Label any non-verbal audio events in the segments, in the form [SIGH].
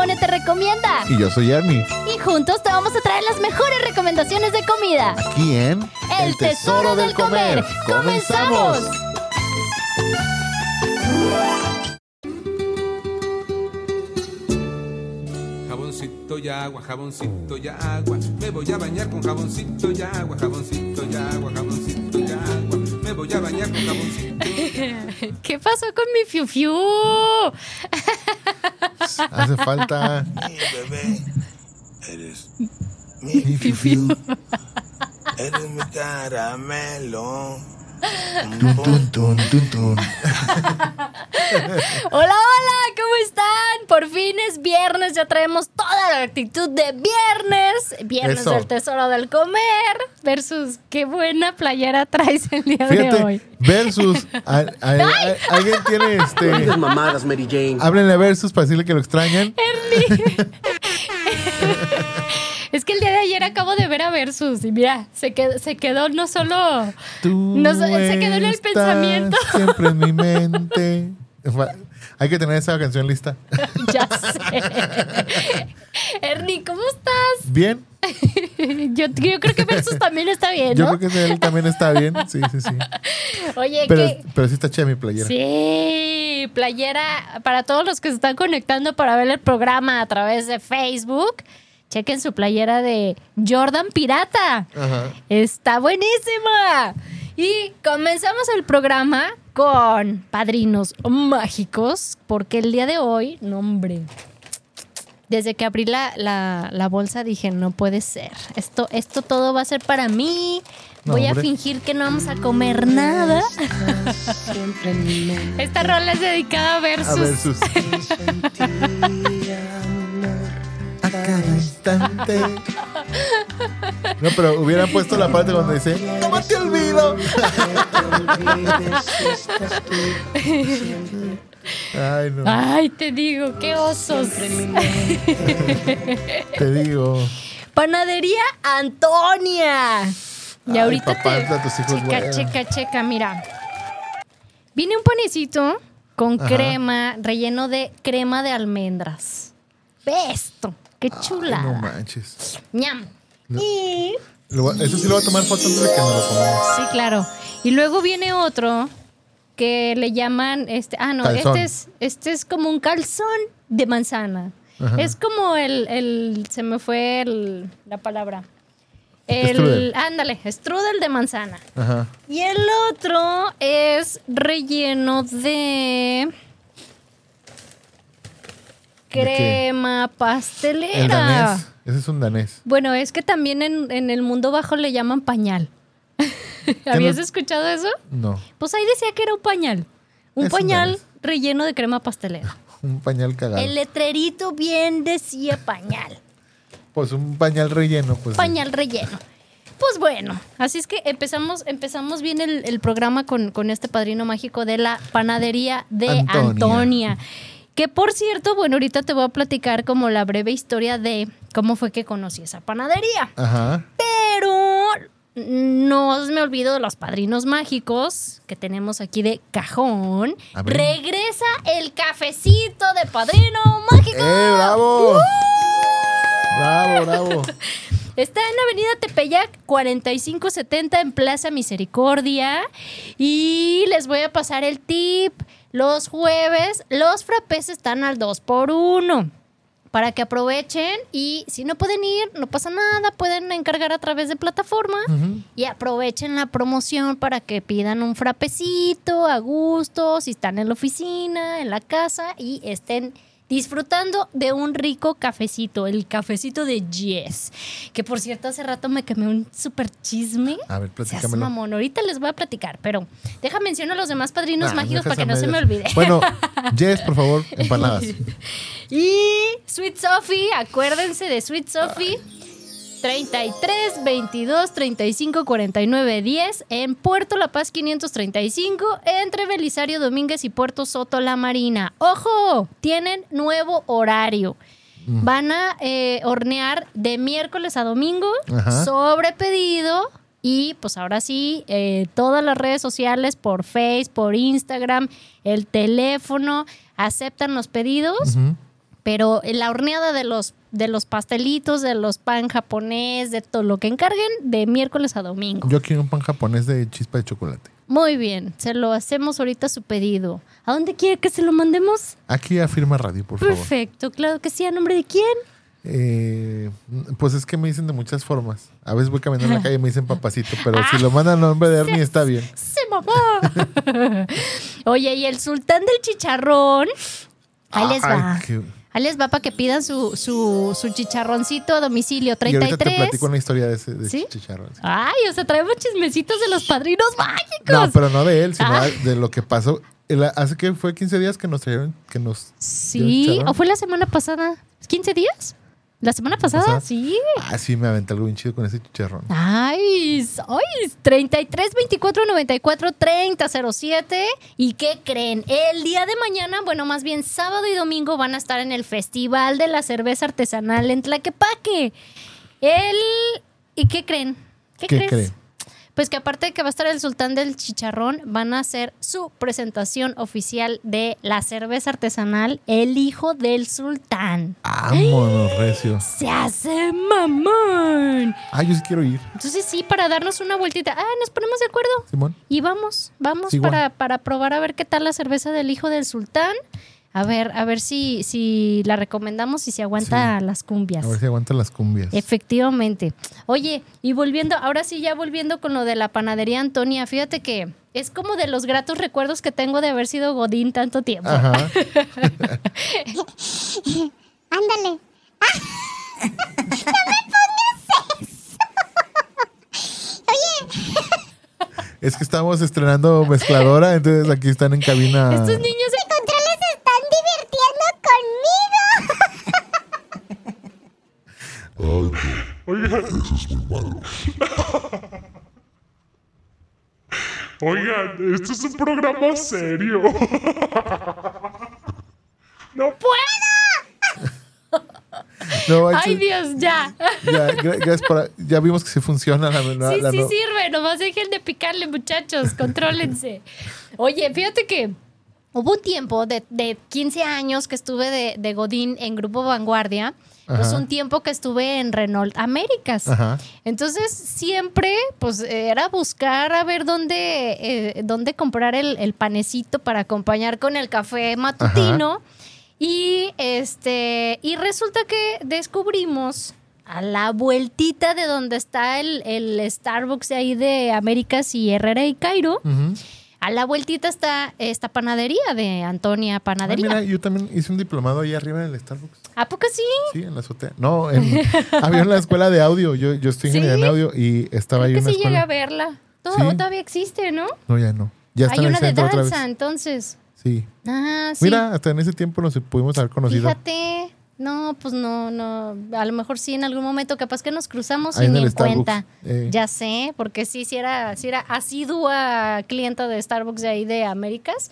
Mone te recomienda. Y yo soy Ernie. Y juntos te vamos a traer las mejores recomendaciones de comida. Aquí en El Tesoro del Comer. ¡Comenzamos! Jaboncito y agua, jaboncito y agua. Me voy a bañar con jaboncito y agua, jaboncito y agua, jaboncito voy a bañar con jaboncito. [LAUGHS] ¿Qué pasó con mi fiu fiu? Hace falta. Mi bebé, eres mi fifiu. Eres mi caramelo. Tun, tun, tun, tun, tun. [LAUGHS] Hola, hola, ¿cómo están? Por fin es viernes, ya traemos toda la actitud de viernes. Viernes Eso. del tesoro del comer. Versus qué buena playera traes el día de hoy. versus. a- a- [LAUGHS] a- alguien tiene este. Mamadas, Mary Jane. Háblenle a versus para decirle que lo extrañan. [LAUGHS] Es que el día de ayer acabo de ver a Versus y mira, se quedó, se quedó no solo. Tú No se quedó en el pensamiento. Siempre en mi mente. [LAUGHS] Hay que tener esa canción lista. [LAUGHS] ya sé. Ernie, ¿cómo estás? Bien. [LAUGHS] Yo, yo creo que Versus también está bien, Yo ¿no? creo que él también está bien. Sí, sí, sí. Oye, Pero, ¿qué? pero sí está chida mi playera. Sí, playera para todos los que se están conectando para ver el programa a través de Facebook. Chequen su playera de Jordan Pirata. Ajá. Está buenísima. Y comenzamos el programa con padrinos mágicos, porque el día de hoy, no hombre, desde que abrí la, la- la bolsa dije, no puede ser, esto, esto todo va a ser para mí, No, voy a fingir que no vamos a comer nada. Esta rola es dedicada a A Versus. [LAUGHS] A cada instante. No, pero hubieran puesto la parte donde dice, no te olvido. Ay, no. Ay, te digo, qué osos. Te digo. Panadería Antonia. Y Ay, ahorita papá, te... a tus hijos checa, checa, checa, mira. Viene un panecito con Ajá. crema, relleno de crema de almendras. Ve esto, qué Ay, chulada. no manches. Ñam. No. Y Lo eso sí lo voy a tomar foto antes de que nos lo comamos. sí, claro. Y luego viene otro que le llaman este, ah no, Calzón. este es este es como un calzón de manzana. Ajá. Es como el, el se me fue el- la palabra. El Strudel. ándale, strudel de manzana. Ajá. Y el otro es relleno de? Crema pastelera. El danés. Ese es un danés. Bueno, es que también en, en el mundo bajo le llaman pañal. [LAUGHS] ¿Habías no- escuchado eso? No. Pues ahí decía que era un pañal. Un Es pañal relleno de crema pastelera. [LAUGHS] Un pañal cagado. El letrerito bien decía pañal. Pues un pañal relleno, pues. Pañal relleno. Pues bueno, así es que empezamos, empezamos bien el, el programa con, con este padrino mágico de la panadería de Antonia. Antonia. Que por cierto, bueno, ahorita te voy a platicar como la breve historia de cómo fue que conocí esa panadería. Ajá. Pero no me olvido de los padrinos mágicos que tenemos aquí de cajón. Regresa el cafecito de padrino mágico. ¡Eh, bravo! Bravo, bravo. [LAUGHS] Está en Avenida Tepeyac 4570 en Plaza Misericordia. Y les voy a pasar el tip. Los jueves, los frappés están al 2 por 1 para que aprovechen y si no pueden ir, no pasa nada, pueden encargar a través de plataforma y aprovechen la promoción para que pidan un frapecito a gusto, si están en la oficina, en la casa y estén disfrutando de un rico cafecito, el cafecito de Jess. Que por cierto, hace rato me quemé un super chisme. A ver, platícamelo. mamón, ahorita les voy a platicar, pero deja mencionar a los demás padrinos Ah, mágicos para que no se me olvide. Bueno, [LAUGHS] Jess, por favor, empanadas. Y Sweet Sophie, acuérdense de Sweet Sophie. 33 22 35 49 10 en Puerto La Paz 535 entre Belisario Domínguez y Puerto Soto La Marina. ¡Ojo! Tienen nuevo horario. Van a eh, hornear de miércoles a domingo Ajá. sobre pedido. Y pues ahora sí, eh, todas las redes sociales, por Face, por Instagram, el teléfono, aceptan los pedidos. Pero la horneada de los, de los pastelitos, de los pan japonés, de todo lo que encarguen, de miércoles a domingo. Yo quiero un pan japonés de chispa de chocolate. Muy bien, se lo hacemos ahorita su pedido. ¿A dónde quiere que se lo mandemos? Aquí a Firma Radio, por favor. Perfecto, claro que sí. ¿A nombre de quién? Eh, pues es que me dicen de muchas formas. A veces voy caminando en la calle y me dicen papacito, pero si lo mandan a nombre de Ernie está bien. ¡Sí, mamá! [LAUGHS] Oye, y el sultán del chicharrón. Ahí les va. Ay, qué- Ahí les va para que pidan su, su, su chicharroncito a domicilio. Y ahorita te 33. platico una historia de ese de ¿Sí? chicharrón. sí. Ay, o sea, traemos chismecitos de los padrinos mágicos. No, pero no de él, sino Ah. de lo que pasó. Hace que fue 15 días que nos trajeron, que nos... Sí, o fue la semana pasada. ¿15 días? ¿La semana pasada? pasada? Sí. Ah, sí, me aventé algo bien chido con ese chicharrón. Ay, ay, 33 24 94 30 07. ¿Y qué creen? El día de mañana, bueno, más bien sábado y domingo van a estar en el Festival de la Cerveza Artesanal en Tlaquepaque. El ¿Y qué creen? ¿Qué, ¿Qué creen? Pues que aparte de que va a estar el sultán del chicharrón, van a hacer su presentación oficial de la cerveza artesanal El Hijo del Sultán. Vámonos, recio. ¡Se hace mamón! Ah, yo sí quiero ir, Entonces sí, para darnos una vueltita. Ah, nos ponemos de acuerdo. Simón. Y vamos, vamos Sí, para, para probar a ver qué tal la cerveza del hijo del sultán. A ver, a ver si, si la recomendamos y si aguanta las cumbias. A ver si aguantan las cumbias. Efectivamente. Oye, y volviendo, ahora sí ya volviendo con lo de la panadería Antonia, fíjate que es como de los gratos recuerdos que tengo de haber sido Godín tanto tiempo. Ajá. [LAUGHS] Ándale. [LAUGHS] [LAUGHS] Es que estamos estrenando mezcladora, entonces aquí están en cabina. Estos niños se Controles se están divirtiendo conmigo. Oigan, esto es un programa serio. No No, Ay, Dios, ya. ya, gracias vimos que se funciona la, la- Sí, la sí no- sirve, nomás dejen de picarle, muchachos, contrólense. Oye, fíjate que hubo un tiempo de, de 15 años que estuve de, de Godín en Grupo Vanguardia, pues un tiempo que estuve en Renault Américas. Ajá. Entonces, siempre, pues, era buscar a ver dónde, eh, dónde comprar el, el panecito para acompañar con el café matutino. Y este, y resulta que descubrimos a la vueltita de donde está el, el Starbucks de ahí de Américas y Herrera y Cairo. A la vueltita está esta panadería de Antonia Ah, Panadería. mira, yo también hice un diplomado ahí arriba en el Starbucks. ¿A poco sí? Sí, en la azotea. No, en, [LAUGHS] había una escuela de audio. Yo, yo estoy ¿Sí? en audio y estaba Creo ahí que una sí llegué escuela. a verla. Todo, Sí. Todavía existe, ¿no? No, ya no. Ya está Hay en una de danza, entonces. Sí. Ah, sí. Mira, hasta en ese tiempo nos pudimos haber conocido. Fíjate. No, pues no, no. A lo mejor sí en algún momento, capaz que nos cruzamos Ahí y en ni el en Starbucks, cuenta. eh. Ya sé, porque sí, sí era, sí era asidua clienta de Starbucks de ahí de Américas.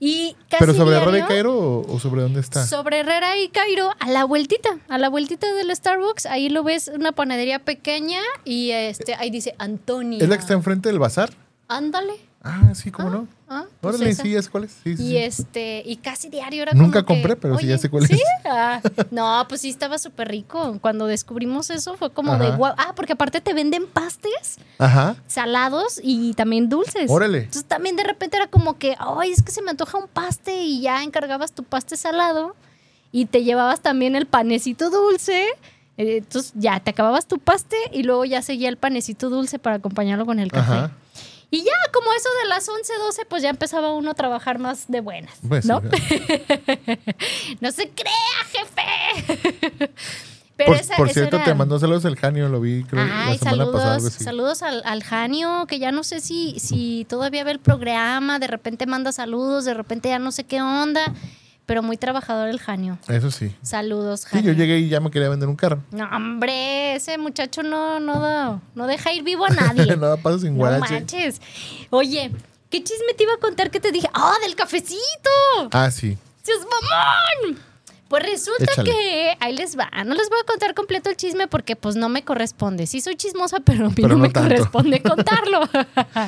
Y casi ¿Pero sobre Herrera y Cairo o, o sobre dónde está? Sobre Herrera y Cairo, a la vueltita, a la vueltita del Starbucks, ahí lo ves, una panadería pequeña y este ahí dice Antonia. ¿Es la que está enfrente del bazar? Ándale. Ah, sí, ¿cómo no? Ah, pues Órale, esa. sí, ya sé cuál es. Sí, sí, Y sí. este, y casi diario era Nunca como que, compré, pero sí ya "Oye, sé cuál ¿sí? es". Ah, no, pues sí estaba súper rico. Cuando descubrimos eso fue como de guau. Ah, porque aparte te venden pastes Ajá. salados y también dulces. Órale. Entonces también de repente era como que, ay, es que se me antoja un paste y ya encargabas tu paste salado y te llevabas también el panecito dulce. Eh, Entonces ya te acababas tu paste y luego ya seguía el panecito dulce para acompañarlo con el café. Ajá. Y ya, como eso de las 11, 12, pues ya empezaba uno a trabajar más de buenas. Pues, ¿no? [LAUGHS] no se crea, jefe. [LAUGHS] Pero por esa, por esa cierto, era- te mandó saludos el Janio, lo vi creo, Ay, la semana pasada. Algo saludos, saludos al, al Janio, que ya no sé si, si todavía ve el programa, de repente manda saludos, de repente ya no sé qué onda, pero muy trabajador el Janio. Eso sí. Saludos, Sí, Janio. yo llegué y ya me quería vender un carro. No, hombre, ese muchacho no, no, da- no deja ir vivo a nadie. [LAUGHS] Nada pasa sin No guarache. manches. Oye, ¿qué chisme te iba a contar que te dije? ¡Ah, del cafecito! Ah, sí. ¡Dios mamón! Pues resulta Échale. que ahí les va. No les voy a contar completo el chisme porque pues no me corresponde. Sí soy chismosa, pero a mí Pero no, no me tanto. corresponde [LAUGHS] contarlo.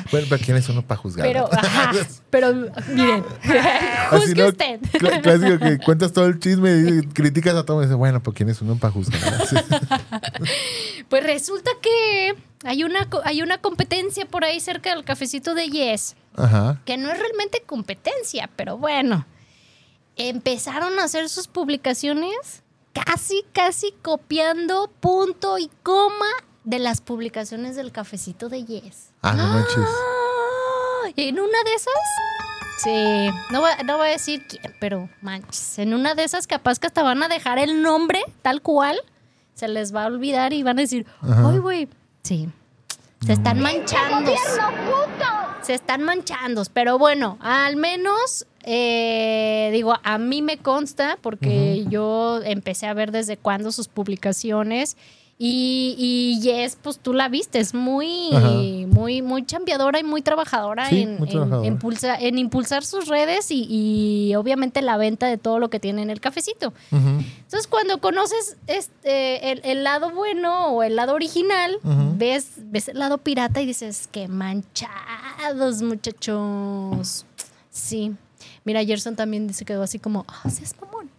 Bueno, pero ¿quién es uno para juzgar? pero, ajá, [LAUGHS] pero miren, [LAUGHS] juzgue ¿no? usted. Cl- Clásico que cuentas todo el chisme y criticas a todo y dices, bueno, pues ¿quién es uno para juzgar? Pues resulta que hay una, hay una competencia por ahí cerca del cafecito de Yes, Ajá. que no es realmente competencia, pero bueno. Empezaron a hacer sus publicaciones casi, casi copiando punto y coma de las publicaciones del cafecito de Yes. Ah, no manches. Ah, Y en una de esas, sí, no voy, no voy a decir quién, pero manches, en una de esas capaz que hasta van a dejar el nombre tal cual, se les va a olvidar y van a decir, Ajá. ay, güey, sí, se están manchando. Se están manchando, pero bueno, al menos, eh, digo, a mí me consta porque yo empecé a ver desde cuándo sus publicaciones y, y Yes, pues tú la viste, es muy, Ajá. muy, muy chambeadora y muy trabajadora, Sí, en, muy en- trabajadora. en pulsa- en impulsar sus redes y, y obviamente la venta de todo lo que tiene en el cafecito. Entonces, cuando conoces este, el, el lado bueno o el lado original, ves, ves el lado pirata y dices, qué manchados, muchachos. [CLEARS THROAT] Sí. Mira, Gerson también se quedó así como, ah, seas mamón.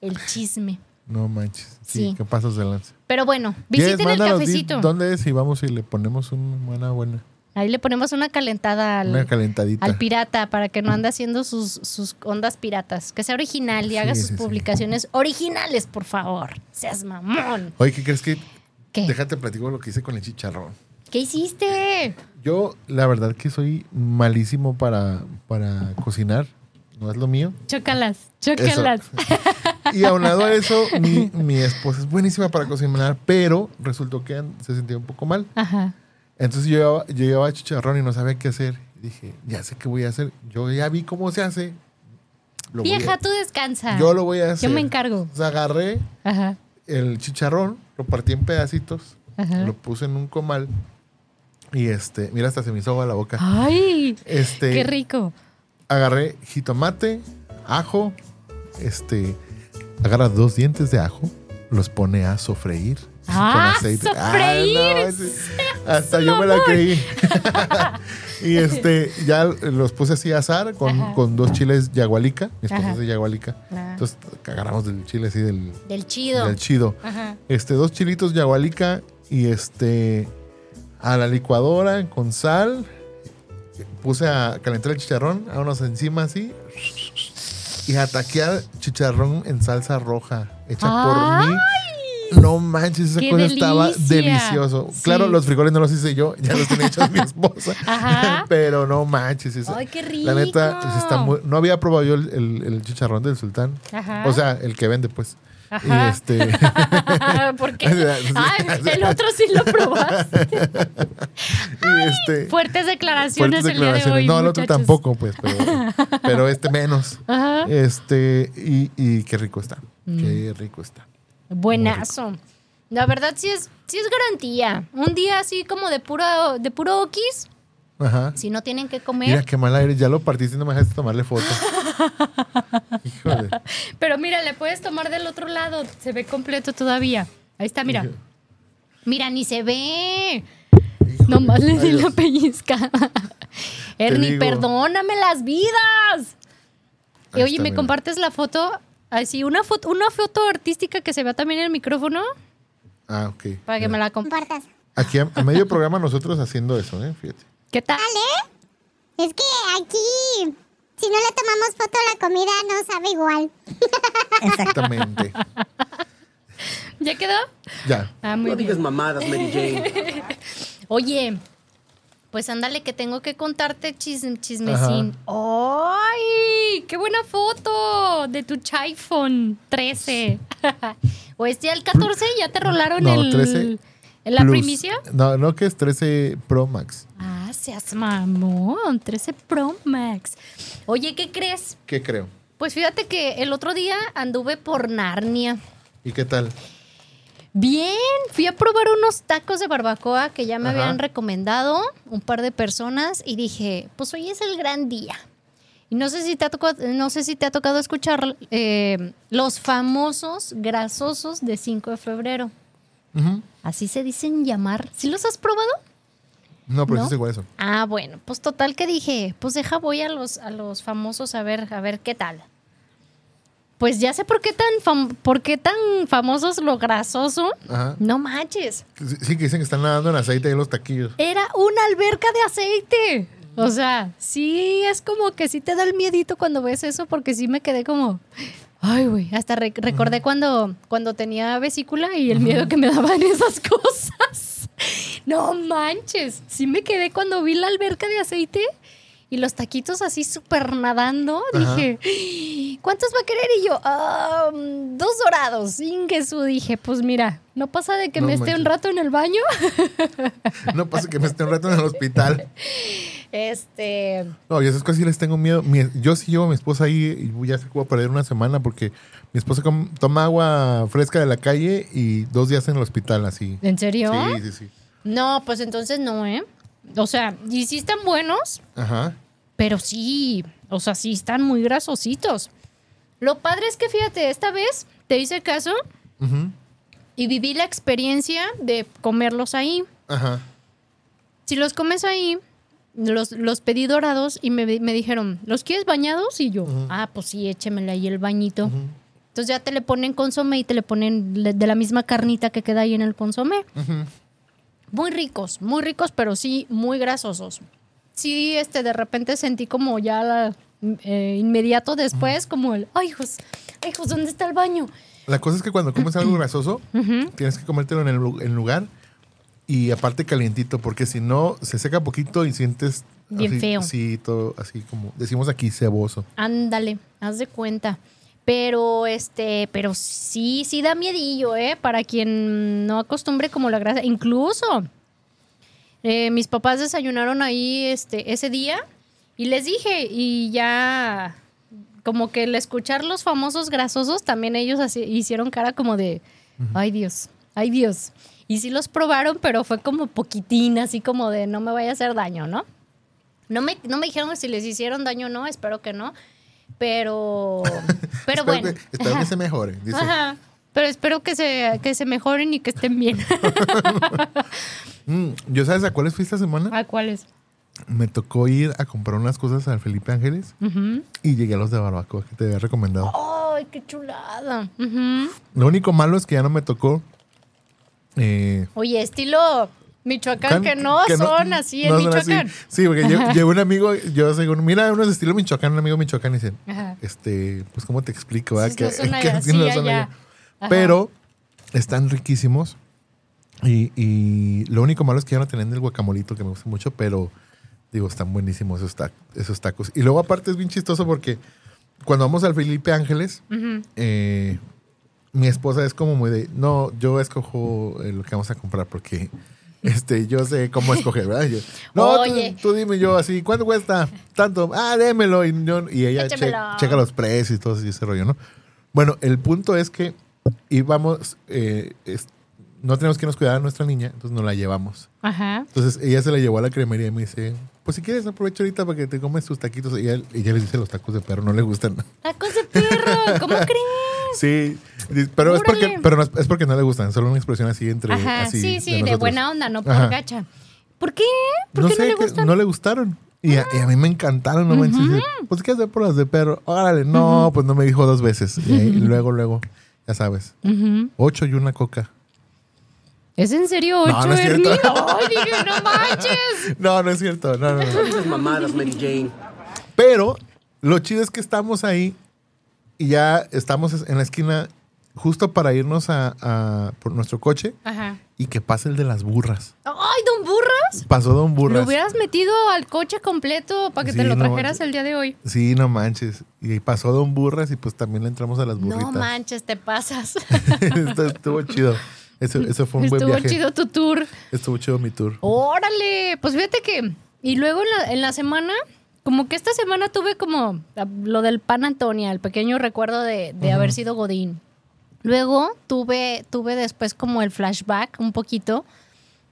El chisme. No manches. Sí, Sí. qué pasos de lanza. Pero bueno, Yes, visiten el cafecito. ¿Dónde es? Y vamos y le ponemos una buena, buena. Ahí le ponemos una calentada al, Una calentadita. al pirata para que no ande haciendo sus, sus ondas piratas. Que sea original y haga sus sí. publicaciones originales, por favor. Seas mamón. Oye, ¿qué crees que? ¿Qué? Déjate platico lo que hice con el chicharrón. ¿Qué hiciste? Yo, la verdad que soy malísimo para, para cocinar. No es lo mío. Chócalas, chócalas. [LAUGHS] Y aunado a eso, [LAUGHS] mi, mi esposa es buenísima para cocinar, pero resultó que se sentía un poco mal. Ajá. Entonces yo llevaba, yo llevaba chicharrón y no sabía qué hacer. Dije, ya sé qué voy a hacer. Yo ya vi cómo se hace. Lo voy a- Vieja, tú descansa. yo lo voy a hacer. Yo me encargo. Sea, agarré Ajá. el chicharrón, lo partí en pedacitos, Ajá. lo puse en un comal y este, mira, hasta se me hizo agua la boca. Ay, Este, qué rico. Agarré jitomate, ajo, este, agarra dos dientes de ajo, los pone a sofreír. Ah, sofreír, no, sí. hasta yo me la creí. [LAUGHS] [LAUGHS] y este, ya los puse así a asar con, con dos chiles yagualica. Mi esposa es de yagualica. Ah. Entonces agarramos del chile así del, Del chido. del chido. Ajá. Este, dos chilitos yagualica y este a la licuadora con sal. Puse a calentar el chicharrón, a unos encima así. Y a taquear chicharrón en salsa roja, hecha por mí. No manches, esa ¡Qué cosa estaba delicioso. Sí. Claro, los frijoles no los hice yo, ya los tenía hechos mi [LAUGHS] esposa. Ajá. Pero no manches. esa- Ay, qué La neta, rico. está muy- no había probado yo el, el- el chicharrón del sultán. Ajá. O sea, el que vende, pues. Ajá. Este. [LAUGHS] ¿Por qué? [LAUGHS] Ay, el otro sí lo probaste. [LAUGHS] este. Fuertes declaraciones, fuertes el día de hoy. no, el otro tampoco, pues, pero, pero este menos. Ajá. Este, y, y qué rico está. Mm. Qué rico está. Buenazo. La verdad sí es, sí es garantía. Un día así como de puro, de puro okis, Ajá. si no tienen que comer. Mira qué mal aire, ya lo partiste y no me dejaste tomarle foto. [LAUGHS] Híjole. Pero mira, le puedes tomar del otro lado. Se ve completo todavía. Ahí está, mira. Mira, ni se ve. Híjole. Nomás le di la pellizca. [LAUGHS] Ernie, digo. perdóname las vidas. Y oye, está, ¿me mira. compartes la foto? Así, una foto, una foto artística que se vea también en el micrófono Ah, ok. para que me la compartas. Aquí a, a medio programa nosotros haciendo eso, ¿eh? Fíjate. ¿Qué tal? Es que aquí, si no le tomamos foto a la comida, no sabe igual. Exactamente. ¿Ya quedó? ya. Ah, muy No bien. digas mamadas, Mary Jane. [LAUGHS] Oye, pues ándale que tengo que contarte chism- chismecín. ¡Ay! ¡Qué buena foto! De tu iPhone 13. [LAUGHS] ¿O este al 14 ya te rolaron No, el, 13 en la Plus. primicia? No, no que es 13 Pro Max. Ah, seas mamón. 13 Pro Max. Oye, ¿qué crees? ¿Qué creo? Pues fíjate que el otro día anduve por Narnia. ¿Y qué tal? Bien, fui a probar unos tacos de barbacoa que ya me Ajá. habían recomendado un par de personas y dije, pues hoy es el gran día. Y no sé si te ha tocado, no sé si te ha tocado escuchar eh, los famosos grasosos de 5 de febrero. Así se dicen llamar. ¿Sí los has probado? No, pero ¿No? sí es igual eso. Ah, bueno, pues total que dije, pues deja voy a los, a los famosos a ver, a ver qué tal. Pues ya sé por qué tan, fam- por qué tan famosos lo grasoso. Ajá. No manches. Sí, sí, que dicen que están nadando en aceite ahí los taquillos. Era una alberca de aceite. O sea, sí es como que sí te da el miedito cuando ves eso, porque sí me quedé como. Ay, güey. Hasta re- recordé cuando, cuando tenía vesícula y el miedo que me daban [LAUGHS] esas cosas. [LAUGHS] No manches. Sí me quedé cuando vi la alberca de aceite y los taquitos así súper nadando. Ajá. Dije, ¿cuántos va a querer? Y yo, "Ah, mm, dos dorados. Ingesu. Dije, pues mira, no pasa de que No me esté un rato en el baño. [LAUGHS] No pasa que me esté un rato en el hospital. Este. No, yo esas cosas sí les tengo miedo. Mi- yo sí llevo a mi esposa ahí y ya que voy a perder una semana porque mi esposa toma agua fresca de la calle y dos días en el hospital así. ¿En serio? Sí, sí, sí. No, pues entonces no, ¿eh? O sea, y sí están buenos, Ajá. pero sí, o sea, sí están muy grasositos. Lo padre es que fíjate, esta vez te hice caso Ujú. y viví la experiencia de comerlos ahí. Ajá. Si los comes ahí, los, los pedí dorados y me, me dijeron, ¿los quieres bañados? Y yo, ah, pues sí, échemele ahí el bañito. Entonces ya te le ponen consomé y te le ponen de la misma carnita que queda ahí en el consomé. Muy ricos, muy ricos, pero sí muy grasosos. Sí, este, de repente sentí como ya la- eh, inmediato después, como el, ay, hijos, ay, hijos, ¿dónde está el baño? La cosa es que cuando comes algo grasoso, tienes que comértelo en el en lugar y aparte calientito, porque si no, se seca poquito y sientes... Bien así- feo. Sí, todo así como decimos aquí, ceboso. Ándale, haz de cuenta. Pero este, pero sí, sí da miedillo, ¿eh? Para quien no acostumbre como la grasa. Incluso eh, mis papás desayunaron ahí este, ese día y les dije, y ya como que el escuchar los famosos grasosos, también ellos así, hicieron cara como de, ay Dios, ay Dios. Y sí los probaron, pero fue como poquitín, así como de no me vaya a hacer daño, ¿no? No me, no me dijeron si les hicieron daño o no, espero que no. Pero, [LAUGHS] pero bueno. Que, espero que se mejore. Dice. Ajá. Pero espero que se, que se mejoren y que estén bien. [LAUGHS] Mm, ¿Yo sabes a cuáles fui esta semana? ¿A cuáles? Me tocó ir a comprar unas cosas al Felipe Ángeles y llegué a los de barbacoa que te había recomendado. ¡Ay, qué chulada! Ujú. Lo único malo es que ya no me tocó. eh, Oye, estilo Michoacán, que no que son así en no son así. Michoacán. Sí, porque lle- llegó un amigo, yo según, mira, unos estilo Michoacán, un amigo Michoacán y dice, Ajá. este, pues cómo te explico, ¿verdad? [LAUGHS] Sí, no son allá, así sí, no son allá. allá. Ajá. Pero están riquísimos. Y, y lo único malo es que ya no tienen el guacamolito que me gusta mucho, pero digo, están buenísimos esos, ta- esos tacos. Y luego aparte es bien chistoso porque cuando vamos al Felipe Ángeles, eh, mi esposa es como muy de, no, yo escojo eh, lo que vamos a comprar porque este, yo sé cómo [LAUGHS] escoger, ¿verdad? Yo, no, tú- Oye. Tú, dime yo así, ¿cuánto cuesta? Tanto, ah, démelo. Y, yo- y ella che- checa los precios y todo ese- ese rollo, ¿no? Bueno, el punto es que íbamos, eh, es- no tenemos que nos cuidar a nuestra niña, entonces nos la llevamos. Ajá. Entonces ella se la llevó a la cremería y me dice, pues si quieres aprovecha ahorita para que te comes tus taquitos. Y ella, ella les dice los tacos de perro, no le gustan. Tacos de perro, ¿cómo [LAUGHS] crees? Sí, pero es porque, pero no es, porque no le gustan, solo una expresión así entre Ajá, así sí, sí, de, buena onda, no por Ajá. gacha. ¿Por qué? ¿Por no qué sé, no le que gustan? no le gustaron. Y a, y a mí me encantaron, no manches. Dice, Pues ¿qué hacer por las de perro? Órale, no, pues no me dijo dos veces. Y, ahí, luego, luego, ya sabes, ocho y una coca. ¿Es en serio ocho, No, no es cierto. Ernie? [LAUGHS] Ay, dije, no manches. [LAUGHS] No, no es cierto, no, no, no. Mamadas, Mary Jane. Pero lo chido es que estamos ahí y ya estamos en la esquina justo para irnos a, a- por nuestro coche Ajá. y que pase el de las burras. Ay, don Burras. Pasó Don Burras. Lo hubieras metido al coche completo para que te lo no trajeras manches. el día de hoy. Sí, no manches. Y pasó Don Burras y pues también le entramos a las burritas. No manches, te pasas. [LAUGHS] Esto estuvo chido. Eso, eso fue un buen Estuvo viaje. chido tu tour. Estuvo chido mi tour. Órale, pues fíjate que. Y luego en la, en la semana, como que esta semana tuve como la- lo del pan Antonia, el pequeño recuerdo de, de haber sido Godín. Luego tuve, tuve después como el flashback un poquito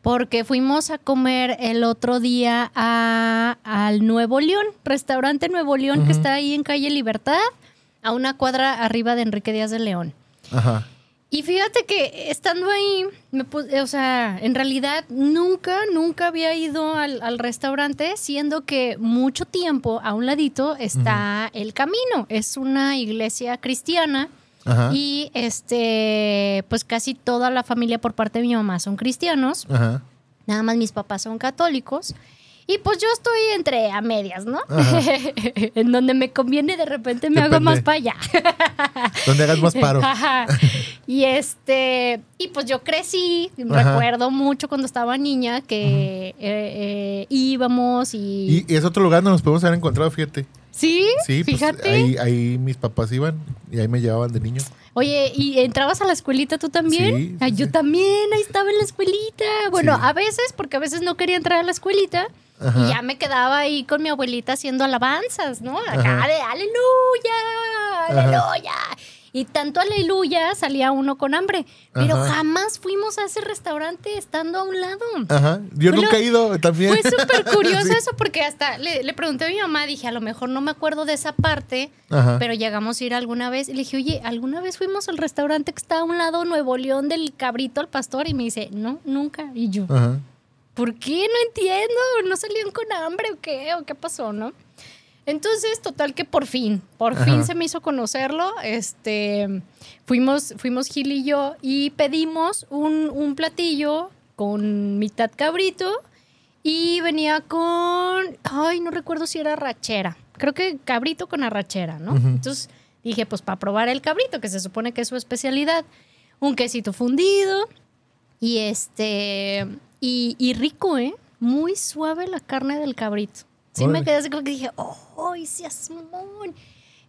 porque fuimos a comer el otro día a- al Nuevo León, restaurante Nuevo León que está ahí en calle Libertad, a una cuadra arriba de Enrique Díaz de León. Ajá. Y fíjate que estando ahí, me puse- o sea, en realidad nunca, nunca había ido al, al restaurante, siendo que mucho tiempo a un ladito está el camino. Es una iglesia cristiana Ajá. y este, pues casi toda la familia por parte de mi mamá son cristianos. Ajá. Nada más mis papás son católicos. Y pues yo estoy entre a medias, ¿no? [LAUGHS] En donde me conviene de repente me hago más para allá. [LAUGHS] Donde hagas más paro. Ajá. Y este, y pues yo crecí, Ajá. recuerdo mucho cuando estaba niña que eh, eh, íbamos y, Y, y es otro lugar donde nos podemos haber encontrado, fíjate. Sí, Sí, pues, fíjate. ahí, ahí mis papás iban y ahí me llevaban de niño. Oye, ¿y entrabas a la escuelita tú también? Sí, sí, yo sí. también, ahí estaba en la escuelita. Bueno, a veces, porque a veces no quería entrar a la escuelita. Ajá. Y ya me quedaba ahí con mi abuelita haciendo alabanzas, ¿no? Acá Ajá. de aleluya, aleluya. Y tanto aleluya salía uno con hambre. Pero Ajá. jamás fuimos a ese restaurante estando a un lado. Ajá. Yo nunca he ido también. Fue súper curioso [LAUGHS] Sí. eso porque hasta le, le pregunté a mi mamá, dije, a lo mejor no me acuerdo de esa parte, Ajá. pero llegamos a ir alguna vez. Y le dije, oye, ¿alguna vez fuimos al restaurante que está a un lado Nuevo León del cabrito al pastor? Y me dice, no, nunca. Y yo, Ajá. ¿por qué? No entiendo. ¿No salían con hambre o qué? ¿O qué pasó, no? Entonces, total que por fin, por Ajá. fin se me hizo conocerlo. Este, fuimos, fuimos Gil y yo y pedimos un, un platillo con mitad cabrito y venía con, ay, no recuerdo si era rachera. Creo que cabrito con arrachera, ¿no? Entonces dije, pues para probar el cabrito, que se supone que es su especialidad, un quesito fundido y este, y, y rico, ¿eh? Muy suave la carne del cabrito. Sí me quedé así como que dije, ¡ay, seas mamón!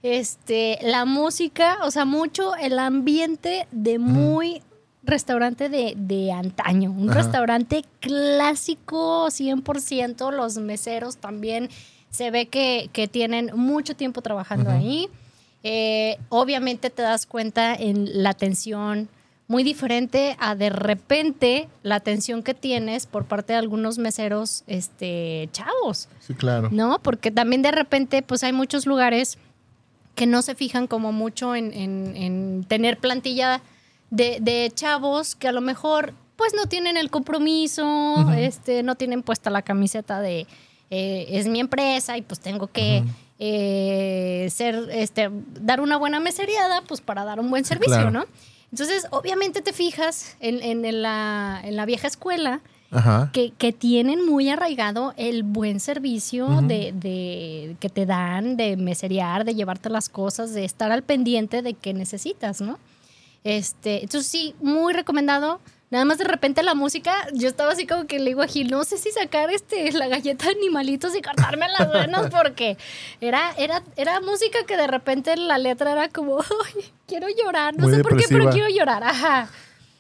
Este, la música, o sea, mucho el ambiente de muy restaurante de, de antaño. Un Ajá. restaurante clásico, 100%. Los meseros también se ve que, que tienen mucho tiempo trabajando ahí. Eh, obviamente te das cuenta en la atención muy diferente a de repente la atención que tienes por parte de algunos meseros este, chavos. Sí, claro. ¿no? Porque también de repente, pues hay muchos lugares que no se fijan como mucho en, en- en tener plantilla de, de chavos que a lo mejor pues no tienen el compromiso, este, no tienen puesta la camiseta de eh, es mi empresa y pues tengo que eh, ser, este, dar una buena meseriada pues para dar un buen servicio, claro. ¿no? Entonces, obviamente te fijas en, en- en la, en la vieja escuela Ajá. que, que tienen muy arraigado el buen servicio de, de- que te dan, de meserear, de llevarte las cosas, de estar al pendiente de que necesitas, ¿no? Este, entonces sí, muy recomendado. Nada más de repente la música, yo estaba así como que le digo a Gil, no sé si sacar este, la galleta de animalitos y cortarme las venas [LAUGHS] porque era, era, era música que de repente la letra era como, "Ay, quiero llorar, no Muy sé por qué, pero quiero llorar, ajá.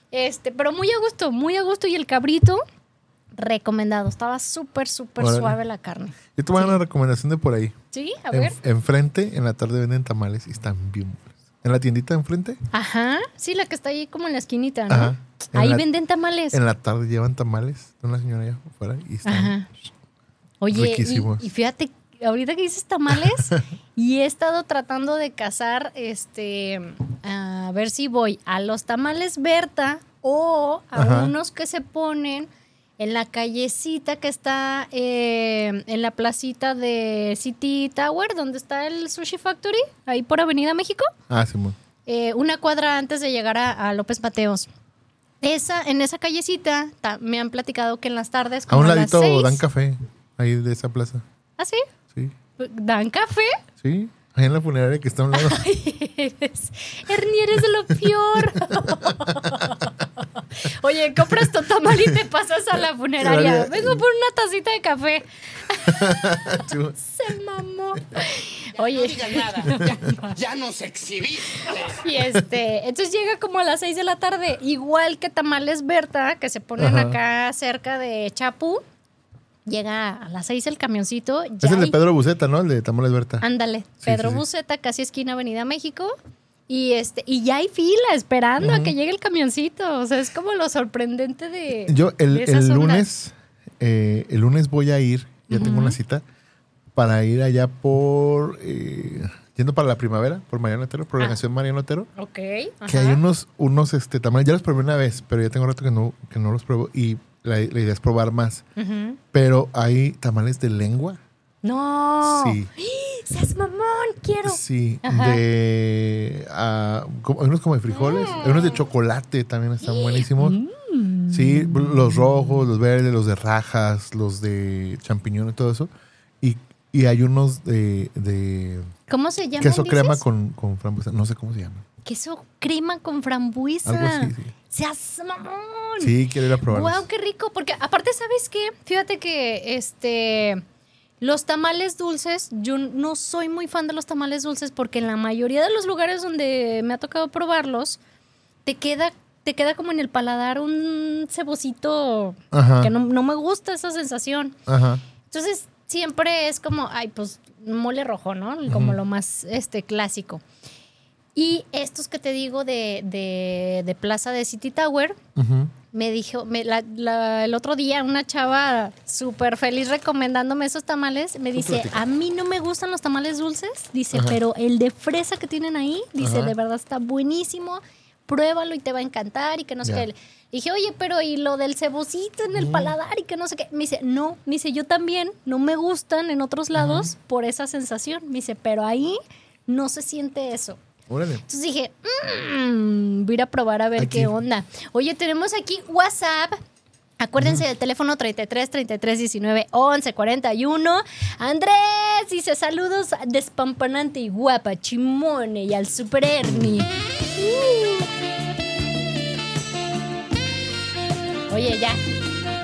Este, pero muy a gusto, muy a gusto. Y el cabrito, recomendado. Estaba súper, súper suave la carne. Yo te voy a dar una recomendación de por ahí. ¿Sí? A En- ver. enfrente, en la tarde venden tamales y están bien. En la tiendita enfrente, Ajá. Sí, la que está ahí como en la esquinita, ¿no? Ajá. Ahí la- venden tamales. en la tarde llevan tamales de una señora allá afuera y están Ajá. Oye, y, y fíjate, ahorita que dices tamales, [LAUGHS] y he estado tratando de cazar, este, a ver si voy a los tamales Berta o a Ajá. unos que se ponen en la callecita que está eh, en la placita de City Tower, donde está el Sushi Factory, ahí por Avenida México Ah, Simón. eh, una cuadra antes de llegar a, a López Mateos. Esa, en esa callecita ta- me han platicado que en las tardes, A como un a las ladito seis- dan café ahí de esa plaza. ¿Ah, sí? Sí. ¿Dan café? Sí. Ahí en la funeraria que está a un lado. [LAUGHS] Eres, Ernie, eres de lo peor. [LAUGHS] Oye, compras tu tamal y te pasas a la funeraria. Vengo por una tacita de café. [LAUGHS] Se mamó. Oye. nada. Ya, nos exhibiste. Y este, entonces llega como a las 6 de la tarde, igual que Tamales Berta, que se ponen Ajá. acá cerca de Chapu. Llega a las 6 el camioncito. Ya Es el de Pedro Buceta, ¿no? El de Tamales Berta. Ándale, Sí, Pedro sí, sí. Buceta, casi esquina Avenida México. Y este, y ya hay fila esperando a que llegue el camioncito. O sea, es como lo sorprendente de. Yo el, de el lunes, eh, el lunes voy a ir, ya tengo una cita, para ir allá por, eh, yendo para la primavera, por Mariano Otero, por la Ah. Mariano Otero, Ok. que ajá. hay unos, unos este, tamales, ya los probé una vez, pero ya tengo rato que no, que no los pruebo y la, la idea es probar más. Pero hay tamales de lengua. No. Sí, [GASPS] Seas mamón, quiero. sí, Ajá. de, hay unos como de frijoles, hay unos de chocolate también están buenísimos. Mm. Sí, los rojos, los verdes, los de rajas, los de champiñón y todo eso. Y, y hay unos de, de ¿Cómo se llama? queso crema con, con frambuesa. No sé cómo se llama. Queso crema con frambuesa. Algo así, sí. Seas mamón. Sí, quiero ir a probarlos. Wow, qué rico. Porque aparte, ¿sabes qué? Fíjate que este. Los tamales dulces, yo no soy muy fan de los tamales dulces porque en la mayoría de los lugares donde me ha tocado probarlos, te queda, te queda como en el paladar un cebocito Ajá. que no, no me gusta esa sensación. Ajá. Entonces, siempre es como, ay, pues mole rojo, ¿no? Como lo más este, clásico. Y estos que te digo de, de, de Plaza de City Tower, me dijo, me, la- la- el otro día una chava súper feliz recomendándome esos tamales, me dice, platica. a mí no me gustan los tamales dulces, dice, Ajá. pero el de fresa que tienen ahí, dice, Ajá. de verdad está buenísimo, pruébalo y te va a encantar y que no sé qué. Dije, oye, pero ¿y lo del cebocito en el paladar y que no sé qué? Me dice, no, me dice, yo también, no me gustan en otros lados por esa sensación. Me dice, pero ahí no se siente eso. Órale. Entonces dije, "Mm, voy a ir a probar a ver Aquí. qué onda. Oye, tenemos aquí WhatsApp. Acuérdense del teléfono 33 33 19 11 41. Andrés dice saludos despampanante y guapa, Chimone y al Super Ernie. Uh. Oye, ya.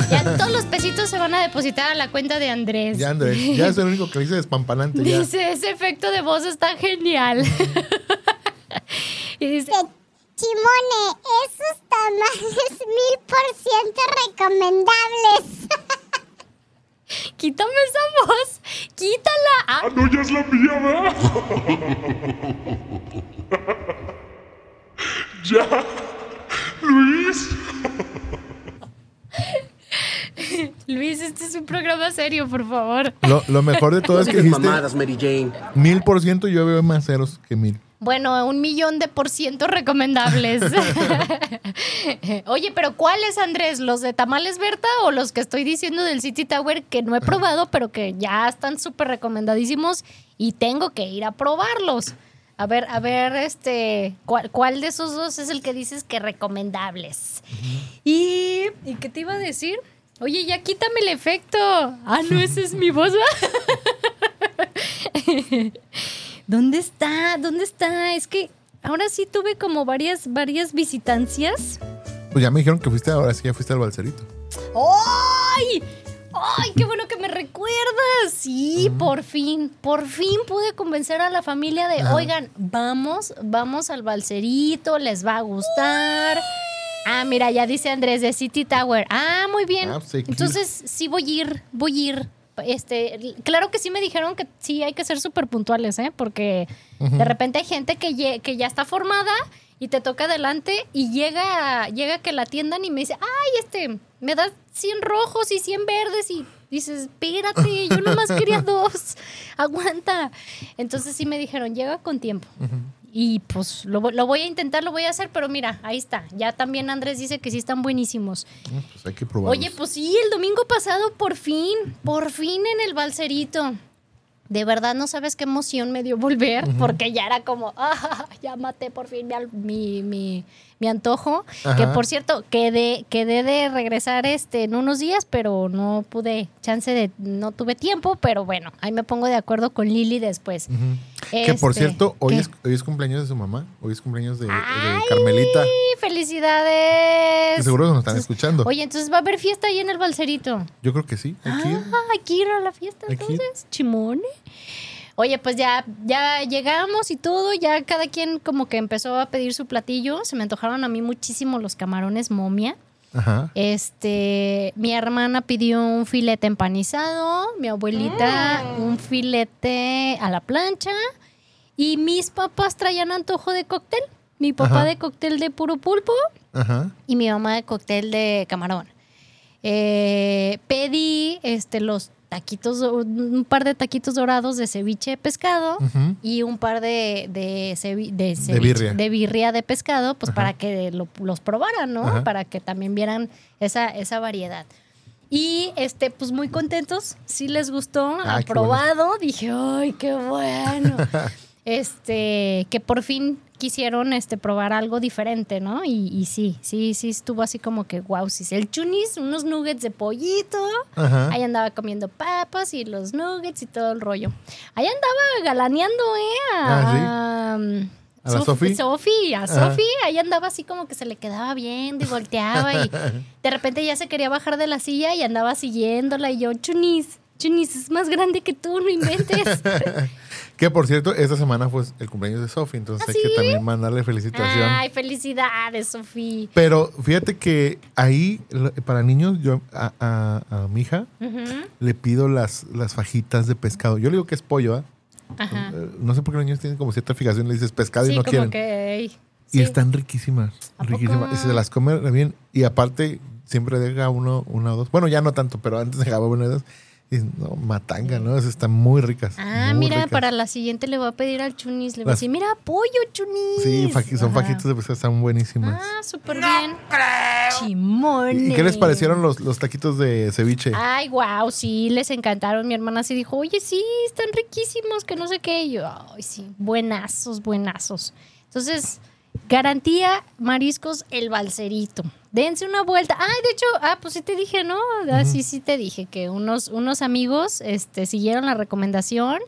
Ya todos los pesitos se van a depositar a la cuenta de Andrés. Ya, Andrés. Ya es el único que le dice despampanante. Ya. Dice, ese efecto de voz está genial. [LAUGHS] y dice, Chimone, esos tamales [LAUGHS] mil por ciento recomendables. [LAUGHS] quítame esa voz, quítala. Ah, Ah, no, ya es la mía, ¿verdad? ya. Luis. [LAUGHS] Luis, este es un programa serio, por favor. Lo, lo mejor de todo es que dijiste mamadas, Mary Jane. mil por ciento. Yo veo más ceros que mil. Bueno, un millón de por ciento recomendables. [LAUGHS] Oye, pero ¿cuáles, Andrés? ¿Los de Tamales Berta o los que estoy diciendo del City Tower que no he probado, pero que ya están súper recomendadísimos y tengo que ir a probarlos? A ver, a ver, este, ¿cuál, cuál de esos dos es el que dices que recomendables? y, ¿y qué te iba a decir? Oye, ya quítame el efecto. Ah, no, esa es mi voz. [LAUGHS] ¿Dónde está? ¿Dónde está? Es que ahora sí tuve como varias, varias visitancias. Pues ya me dijeron que fuiste ahora sí, ya fuiste al balserito. ¡Ay! ¡Ay, qué bueno que me recuerdas! Sí, por fin, por fin pude convencer a la familia de, oigan, vamos, vamos al balserito, les va a gustar. Ah, mira, ya dice Andrés de City Tower. Ah, muy bien. Ah. Entonces, sí voy a ir, voy a ir. Este, claro que sí me dijeron que sí hay que ser súper puntuales, ¿eh? Porque de repente hay gente que, que ya está formada y te toca adelante y llega, llega que la atiendan y me dice, ay, este, me das 100 rojos y 100 verdes y dices, espérate, yo nomás quería [LAUGHS] dos, aguanta. Entonces sí me dijeron, llega con tiempo. Y pues lo, vo- lo voy a intentar, lo voy a hacer, pero mira, ahí está. Ya también Andrés dice que sí están buenísimos. Mm, Pues hay que probarlos. Oye, pues sí, el domingo pasado por fin, por fin en el balserito. De verdad no sabes qué emoción me dio volver, porque ya era como, [LAUGHS] ah, ya maté por fin mi, mi- mi antojo. Ajá. Que por cierto, quedé, quedé de regresar este en unos días, pero no pude, chance de, no tuve tiempo, pero bueno, ahí me pongo de acuerdo con Lili después. Que por Este, cierto, hoy ¿qué? es, hoy es cumpleaños de su mamá. Hoy es cumpleaños de, de ¡Ay! Carmelita. ¡Felicidades! Que seguro nos están escuchando. Oye, entonces va a haber fiesta ahí en el balserito. Yo creo que sí. Ir. Ah, hay que ir a la fiesta entonces, chimone. Oye, pues ya, ya llegamos y todo, ya cada quien como que empezó a pedir su platillo. Se me antojaron a mí muchísimo los camarones momia. Ajá. Este, mi hermana pidió un filete empanizado, mi abuelita un filete a la plancha Y mis papás traían antojo de cóctel. Mi papá Ajá. de cóctel de puro pulpo Ajá. y mi mamá de cóctel de camarón. Eh, pedí este, los taquitos, un par de taquitos dorados de ceviche de pescado y un par de, de, cevi- de, De ceviche- birria. de birria de pescado, pues Ajá. para que lo- los probaran, ¿no? Ajá. Para que también vieran esa, esa variedad. Y este, pues muy contentos, sí les gustó, bueno. aprobado. Dije, ay, qué bueno. [LAUGHS] este, que por fin quisieron este, probar algo diferente, ¿no? Y, y sí, sí, sí, estuvo así como que, wow, sí, el chunis, unos nuggets de pollito. Ajá. Ahí andaba comiendo papas y los nuggets y todo el rollo. Ahí andaba galaneando, ¿eh? A, um, ¿A Sof- Sofi? Sofi, a. Sofi. Ahí andaba así como que se le quedaba viendo y volteaba y [LAUGHS] de repente ya se quería bajar de la silla y andaba siguiéndola y yo, Chunis, Chunis, es más grande que tú, no inventes. [LAUGHS] Que por cierto, esta semana fue el cumpleaños de Sofi, entonces hay que también mandarle felicitación. Ay, felicidades, Sofi. Pero fíjate que ahí, para niños, yo a, a- a mi hija le pido las, las fajitas de pescado. Yo le digo que es pollo, ¿ah? Ajá. Eh, No sé por qué los niños tienen como cierta fijación, le dices pescado Sí, y no como quieren. que... Y están riquísimas, riquísimas. Y se las come bien. Y aparte, siempre deja uno, una o dos. Bueno, ya no tanto, pero antes dejaba una o dos. Y no, matanga, ¿no? Esas están muy ricas. Ah, muy mira, ricas. para la siguiente le voy a pedir al Chunis. Le voy a decir, mira, pollo, Chunis. Sí, faqui- son Ajá. fajitas de pescado, están buenísimas. Ah, súper bien. Chimones. ¿Y qué les parecieron los, los taquitos de ceviche? Ay, wow, sí, les encantaron. Mi hermana sí dijo, oye, sí, están riquísimos, que no sé qué. Y yo, ay, sí, buenazos, buenazos. Entonces, garantía mariscos el balserito. Dense una vuelta. Ay, de hecho, ah, pues sí te dije, ¿no? Ah, Sí, sí te dije que unos, unos amigos este, siguieron la recomendación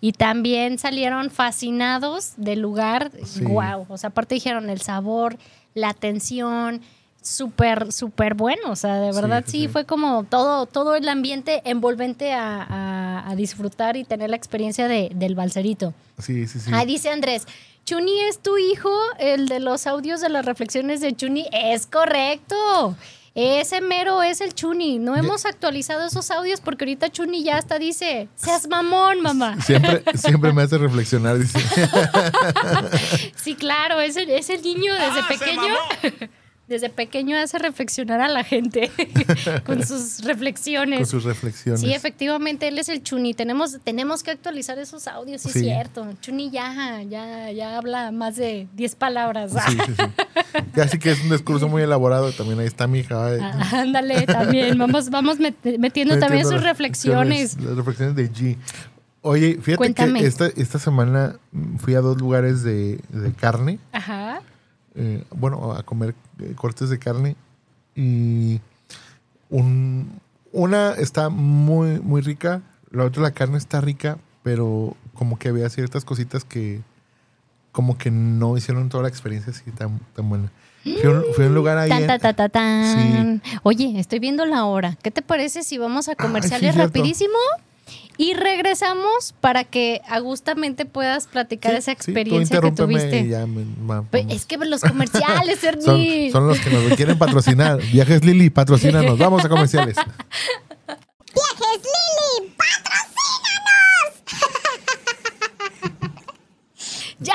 y también salieron fascinados del lugar. Sí. Wow. O sea, aparte dijeron el sabor, la atención, súper, súper bueno. O sea, de verdad sí, sí, sí. fue como todo, todo el ambiente envolvente a, a- a disfrutar y tener la experiencia de- del balserito. Sí, sí, sí. Ay, dice Andrés, Chuni es tu hijo, el de los audios de las reflexiones de Chuni. Es correcto. Ese mero es el Chuni. No hemos actualizado esos audios porque ahorita Chuni ya hasta dice, seas mamón, mamá. Siempre, siempre me hace reflexionar, dice. [LAUGHS] Sí, claro, es el, es el niño desde pequeño. [LAUGHS] Desde pequeño hace reflexionar a la gente [LAUGHS] con sus reflexiones. con sus reflexiones. Sí, efectivamente, él es el Chuni. Tenemos, tenemos que actualizar esos audios, sí, es cierto. Chuni ya, ya, ya habla más de 10 palabras. Sí, sí, sí. [LAUGHS] Ya sí que es un discurso muy elaborado. También ahí está mi hija. Ah, Ándale, también. Vamos, vamos met- metiendo también sus reflexiones. Las reflexiones de G. Oye, fíjate Cuéntame. que esta, esta semana fui a dos lugares de, de carne. Ajá. Eh, bueno, a comer eh, cortes de carne. Y un, una está muy, muy rica. La otra, la carne está rica, pero como que había ciertas cositas que como que no hicieron toda la experiencia así tan, tan buena. Fui a un, fui a un lugar ahí. Tan, en- ta, ta, ta, tan. Oye, estoy viendo la hora. ¿Qué te parece si vamos a Ay, comerciales cierto. Y regresamos para que agustamente puedas platicar Sí, esa sí, tú experiencia que tuviste. y ya me- va- Pues, es que los comerciales, [LAUGHS] son, Ernie. son los que nos quieren patrocinar. Viajes Lili, patrocínanos. Vamos a comerciales. ¡Viajes Lili! [LAUGHS] ¡Ya!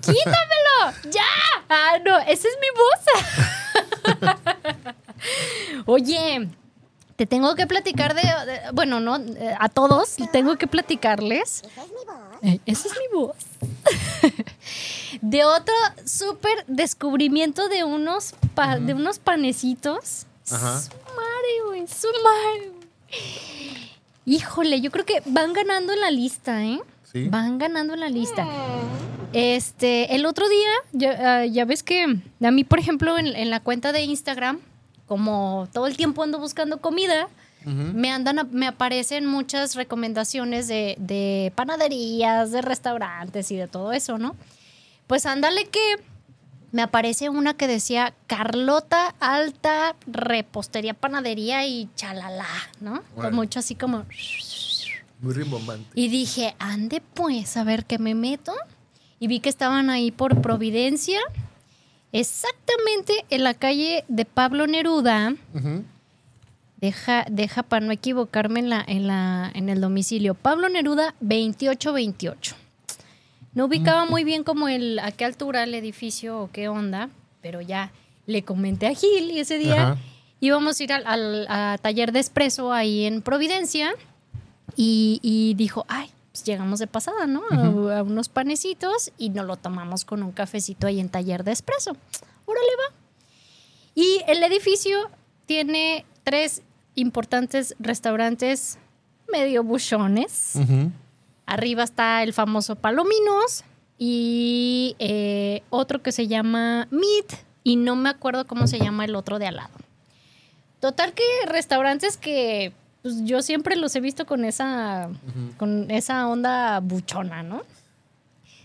¡Quítamelo! ¡Ya! Ah, no, esa es mi voz. [LAUGHS] Oye, te tengo que platicar de, de- bueno, no, eh, a todos tengo que platicarles. Eh, Esa es mi voz. [LAUGHS] de otro súper descubrimiento de unos, pa- de unos panecitos. Ajá. Su madre, güey, su madre, güey. Híjole, yo creo que van ganando en la lista, ¿eh? Sí. Van ganando en la lista. Este, el otro día, ya, ah, ya ves que a mí, por ejemplo, en, en la cuenta de Instagram, como todo el tiempo ando buscando comida, me andan, a- me aparecen muchas recomendaciones de, de panaderías, de restaurantes y de todo eso, ¿no? Pues ándale que me aparece una que decía Carlota Alta Repostería Panadería y chalala, ¿no? Con Órale. mucho así como... Muy rimbombante. Y dije, ande pues, a ver qué me meto. Y vi que estaban ahí por Providencia, exactamente en la calle de Pablo Neruda. Deja, deja para no equivocarme en, la, en, la, en el domicilio. Pablo Neruda 2828. No ubicaba muy bien como el a qué altura el edificio o qué onda, pero ya le comenté a Gil y ese día Ajá. íbamos a ir al, al- a taller de espresso ahí en Providencia y, y dijo, ay, pues llegamos de pasada, ¿no? A- a, unos panecitos y nos lo tomamos con un cafecito ahí en taller de espresso. Órale va. Y el edificio tiene tres importantes restaurantes medio buchones. Arriba está el famoso Palominos y eh, otro que se llama Meat y no me acuerdo cómo se llama el otro de al lado. Total que restaurantes que pues, yo siempre los he visto con esa, con esa onda buchona, ¿no?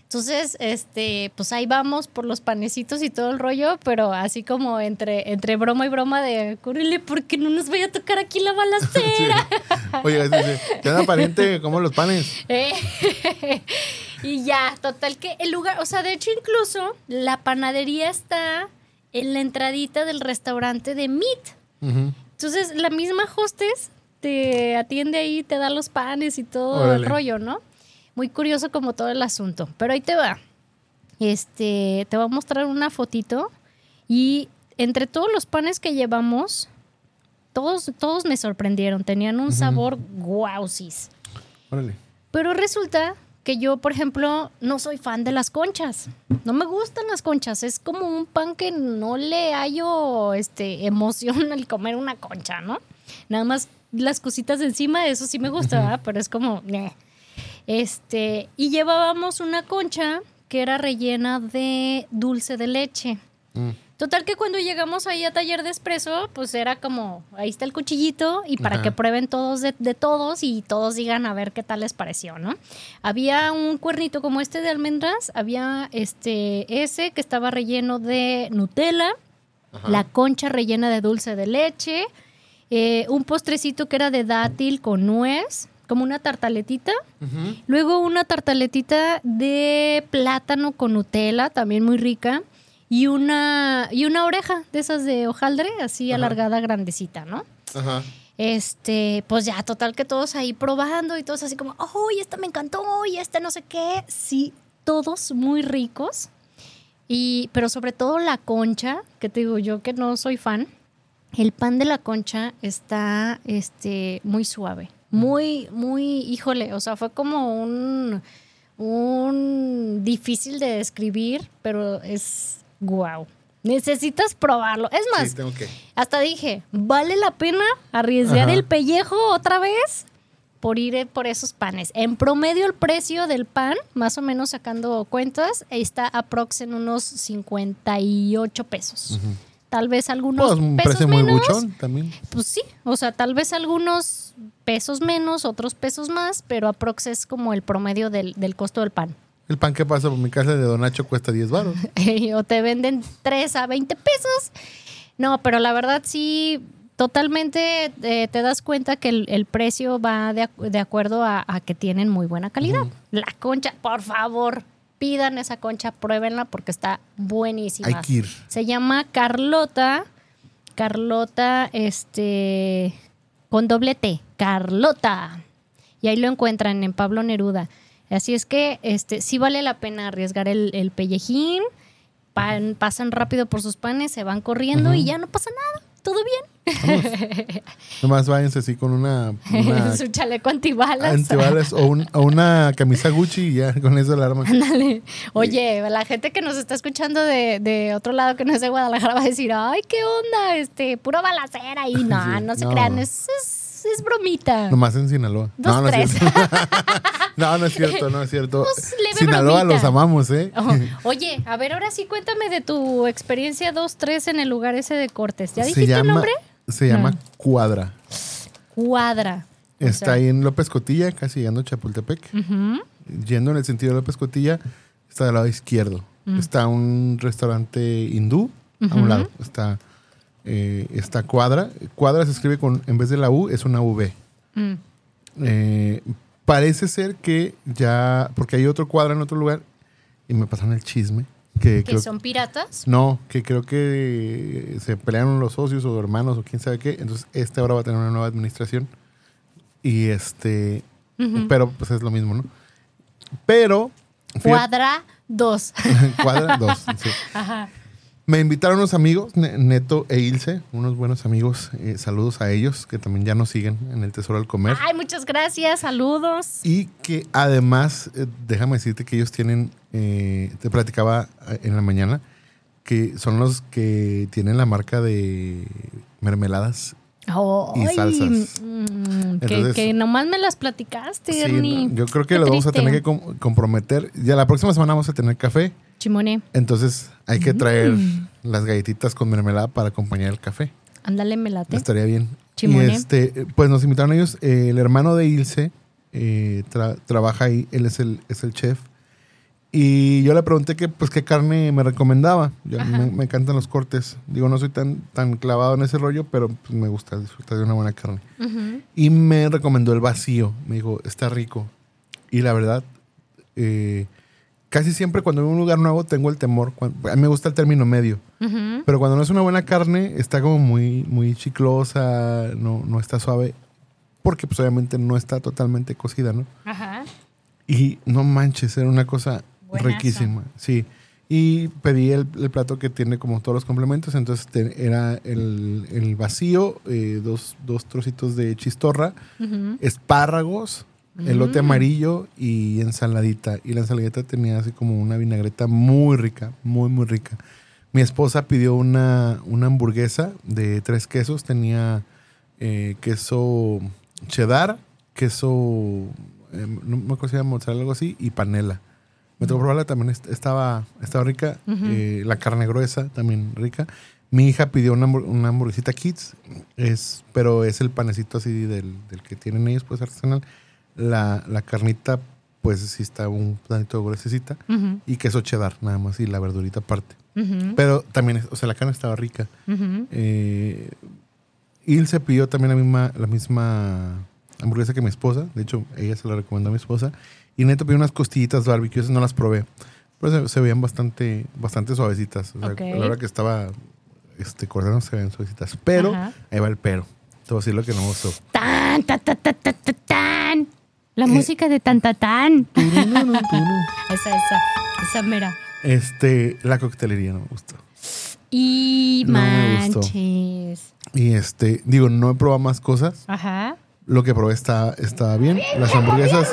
Entonces, este, pues ahí vamos por los panecitos y todo el rollo, pero así como entre, entre broma y broma de córrele porque no nos vaya a tocar aquí la balacera. [LAUGHS] Oye, sí, sí. ¿Te da pariente como los panes? [LAUGHS] Eh, y ya, total que el lugar, o sea, de hecho incluso la panadería está en la entradita del restaurante de Meat. Entonces la misma hostess te atiende ahí, te da los panes y todo el rollo, ¿no? Muy curioso como todo el asunto. Pero ahí te va. Este, te voy a mostrar una fotito y entre todos los panes que llevamos, todos, todos me sorprendieron. Tenían un sabor guausis. Órale. Pero resulta que yo, por ejemplo, no soy fan de las conchas. No me gustan las conchas. Es como un pan que no le hallo este, emoción al comer una concha, ¿no? Nada más las cositas de encima, eso sí me gusta, ¿verdad? Pero es como... Este, y llevábamos una concha que era rellena de dulce de leche. Mm. Total que cuando llegamos ahí a taller de espresso, pues era como, ahí está el cuchillito y para Ajá. que prueben todos de, de todos y todos digan a ver qué tal les pareció, ¿no? Había un cuernito como este de almendras, había este ese que estaba relleno de Nutella, la concha rellena de dulce de leche, eh, un postrecito que era de dátil con nuez, como una tartaletita. Luego una tartaletita de plátano con Nutella, también muy rica. Y una, y una oreja de esas de hojaldre, así alargada, grandecita, ¿no? Ajá. Este, pues ya, total que todos ahí probando y todos así como, oh, y esta me encantó, y este no sé qué. Sí, todos muy ricos. Y, pero sobre todo la concha, que te digo yo que no soy fan, el pan de la concha está este, muy suave. Muy, muy, híjole, o sea, fue como un, un difícil de describir, pero es guau. Necesitas probarlo. Es más, Sí, tengo que. hasta dije, ¿vale la pena arriesgar Ajá. el pellejo otra vez por ir por esos panes? En promedio el precio del pan, más o menos sacando cuentas, está aprox en unos 58 pesos. Tal vez algunos Pues un pesos precio muy menos. buchón también. Pues sí, o sea, tal vez algunos pesos menos, otros pesos más, pero aprox es como el promedio del, del costo del pan. El pan que pasa por mi casa de Don Nacho cuesta 10 baros. [LAUGHS] o te venden 3 a 20 pesos. No, pero la verdad sí, totalmente eh, te das cuenta que el, el precio va de, de acuerdo a, a que tienen muy buena calidad. La concha, por favor, pidan esa concha, pruébenla porque está buenísima. Hay que ir. Se llama Carlota. Carlota, este, con doble T, Carlota. Y ahí lo encuentran en Pablo Neruda. Así es que este, sí vale la pena arriesgar el, el pellejín. Pan- pasan rápido por sus panes, se van corriendo y ya no pasa nada. Todo bien. [LAUGHS] Nomás váyanse así con una, una [LAUGHS] Su chaleco antibalas. antibalas o, un- o una camisa Gucci y ya [LAUGHS] con eso la arman. Ándale. Oye, la gente que nos está escuchando de, de otro lado que no es de Guadalajara va a decir, ay, qué onda, este, pura balacera. Y no, Sí, no se no. crean, es, es, es bromita. Nomás en Sinaloa. Dos, no, no tres. es cierto. [LAUGHS] no, no es cierto, no es cierto. Pues, Sinaloa bromita. los amamos, ¿eh? Ojo. Oye, a ver, ahora sí cuéntame de tu experiencia 2-3 en el lugar ese de Cortes. ¿Ya dijiste llama, el nombre? Se llama. Cuadra. Cuadra. O Está sea, ahí en López Cotilla, casi llegando a Chapultepec. Yendo en el sentido de López Cotilla, está del lado izquierdo. Mm. Está un restaurante hindú a un lado. Está, eh, está Cuadra. Cuadra se escribe con, en vez de la U, es una V. Mm. Eh, parece ser que ya, porque hay otro Cuadra en otro lugar, y me pasaron el chisme. Que ¿Que creo- son piratas? No, que creo que se pelearon los socios o hermanos o quién sabe qué. Entonces, este ahora va a tener una nueva administración. Y este. Pero pues es lo mismo, ¿no? Pero Fíjate- Cuadra 2. [LAUGHS] Cuadra dos. sí. [LAUGHS] Me invitaron unos amigos, Ne- Neto e Ilse, unos buenos amigos. eh, saludos a ellos que también ya nos siguen en el Tesoro del Comer. Ay, muchas gracias. Saludos. Y que además, eh, déjame decirte que ellos tienen, eh, te platicaba eh, en la mañana, que son los que tienen la marca de mermeladas. Y salsas. mm, que, Entonces- que nomás me las platicaste, Sí, Ernie. no, yo creo que Qué los vamos a tener que com- comprometer. Ya la próxima semana vamos a tener café. Chimone, Entonces hay que traer Mm. las galletitas con mermelada para acompañar el café. ándale, me late. Estaría bien. Chimone. Y este, pues nos invitaron ellos. eh, el hermano de Ilse eh, tra- trabaja ahí, él es el, es el chef. Y yo le pregunté que, pues, qué carne me recomendaba. Yo- me, me encantan los cortes. Digo, no soy tan, tan clavado en ese rollo, pero pues, me gusta disfrutar de una buena carne. Y me recomendó el vacío. Me dijo, está rico. Y la verdad, eh, casi siempre cuando voy a un lugar nuevo tengo el temor. a mí me gusta el término medio. Pero cuando no es una buena carne, está como muy, muy chiclosa, no, no está suave. Porque pues obviamente no está totalmente cocida, ¿no? Ajá. Y no manches, era una cosa Buenazo. riquísima. Sí. Y pedí el, el plato que tiene como todos los complementos. Entonces te- era el, el vacío, eh, dos, dos trocitos de chistorra, espárragos, elote Mm. amarillo y ensaladita. Y la ensaladita tenía así como una vinagreta muy rica, muy, muy rica. Mi esposa pidió una, una hamburguesa de tres quesos. Tenía eh, queso cheddar, queso, eh, no me acuerdo si era mozzarella, algo así, y panela. Me tocó probarla también, est- estaba, estaba rica. Ujú. Eh, la carne gruesa también rica. Mi hija pidió una, una hamburguesita Kids, es, pero es el panecito así del, del que tienen ellos, pues artesanal. La, la carnita, pues sí está un planito gruesecita. Ujú. Y queso cheddar, nada más, y la verdurita aparte. Pero también, o sea, la carne estaba rica. Ujú. Eh, Ilse pidió también la misma, la misma hamburguesa que mi esposa. De hecho, ella se la recomendó a mi esposa. Y Neto pidió unas costillitas barbecue, esas no las probé. Pero se, se veían bastante, bastante suavecitas. O sea, Ok. a la hora que estaba este, cortando se veían suavecitas. Pero, Ajá. ahí va el pero. Te voy a decir lo que no me gustó. Tan, ta, ta, ta, ta, ta, tan. La música de tan, ta, tan. esa, esa, esa mera. Este, la coctelería no me gustó. Y No me gustó. manches. Y este, digo, no he probado más cosas. Ajá. Lo que probé está, estaba bien. Las hamburguesas.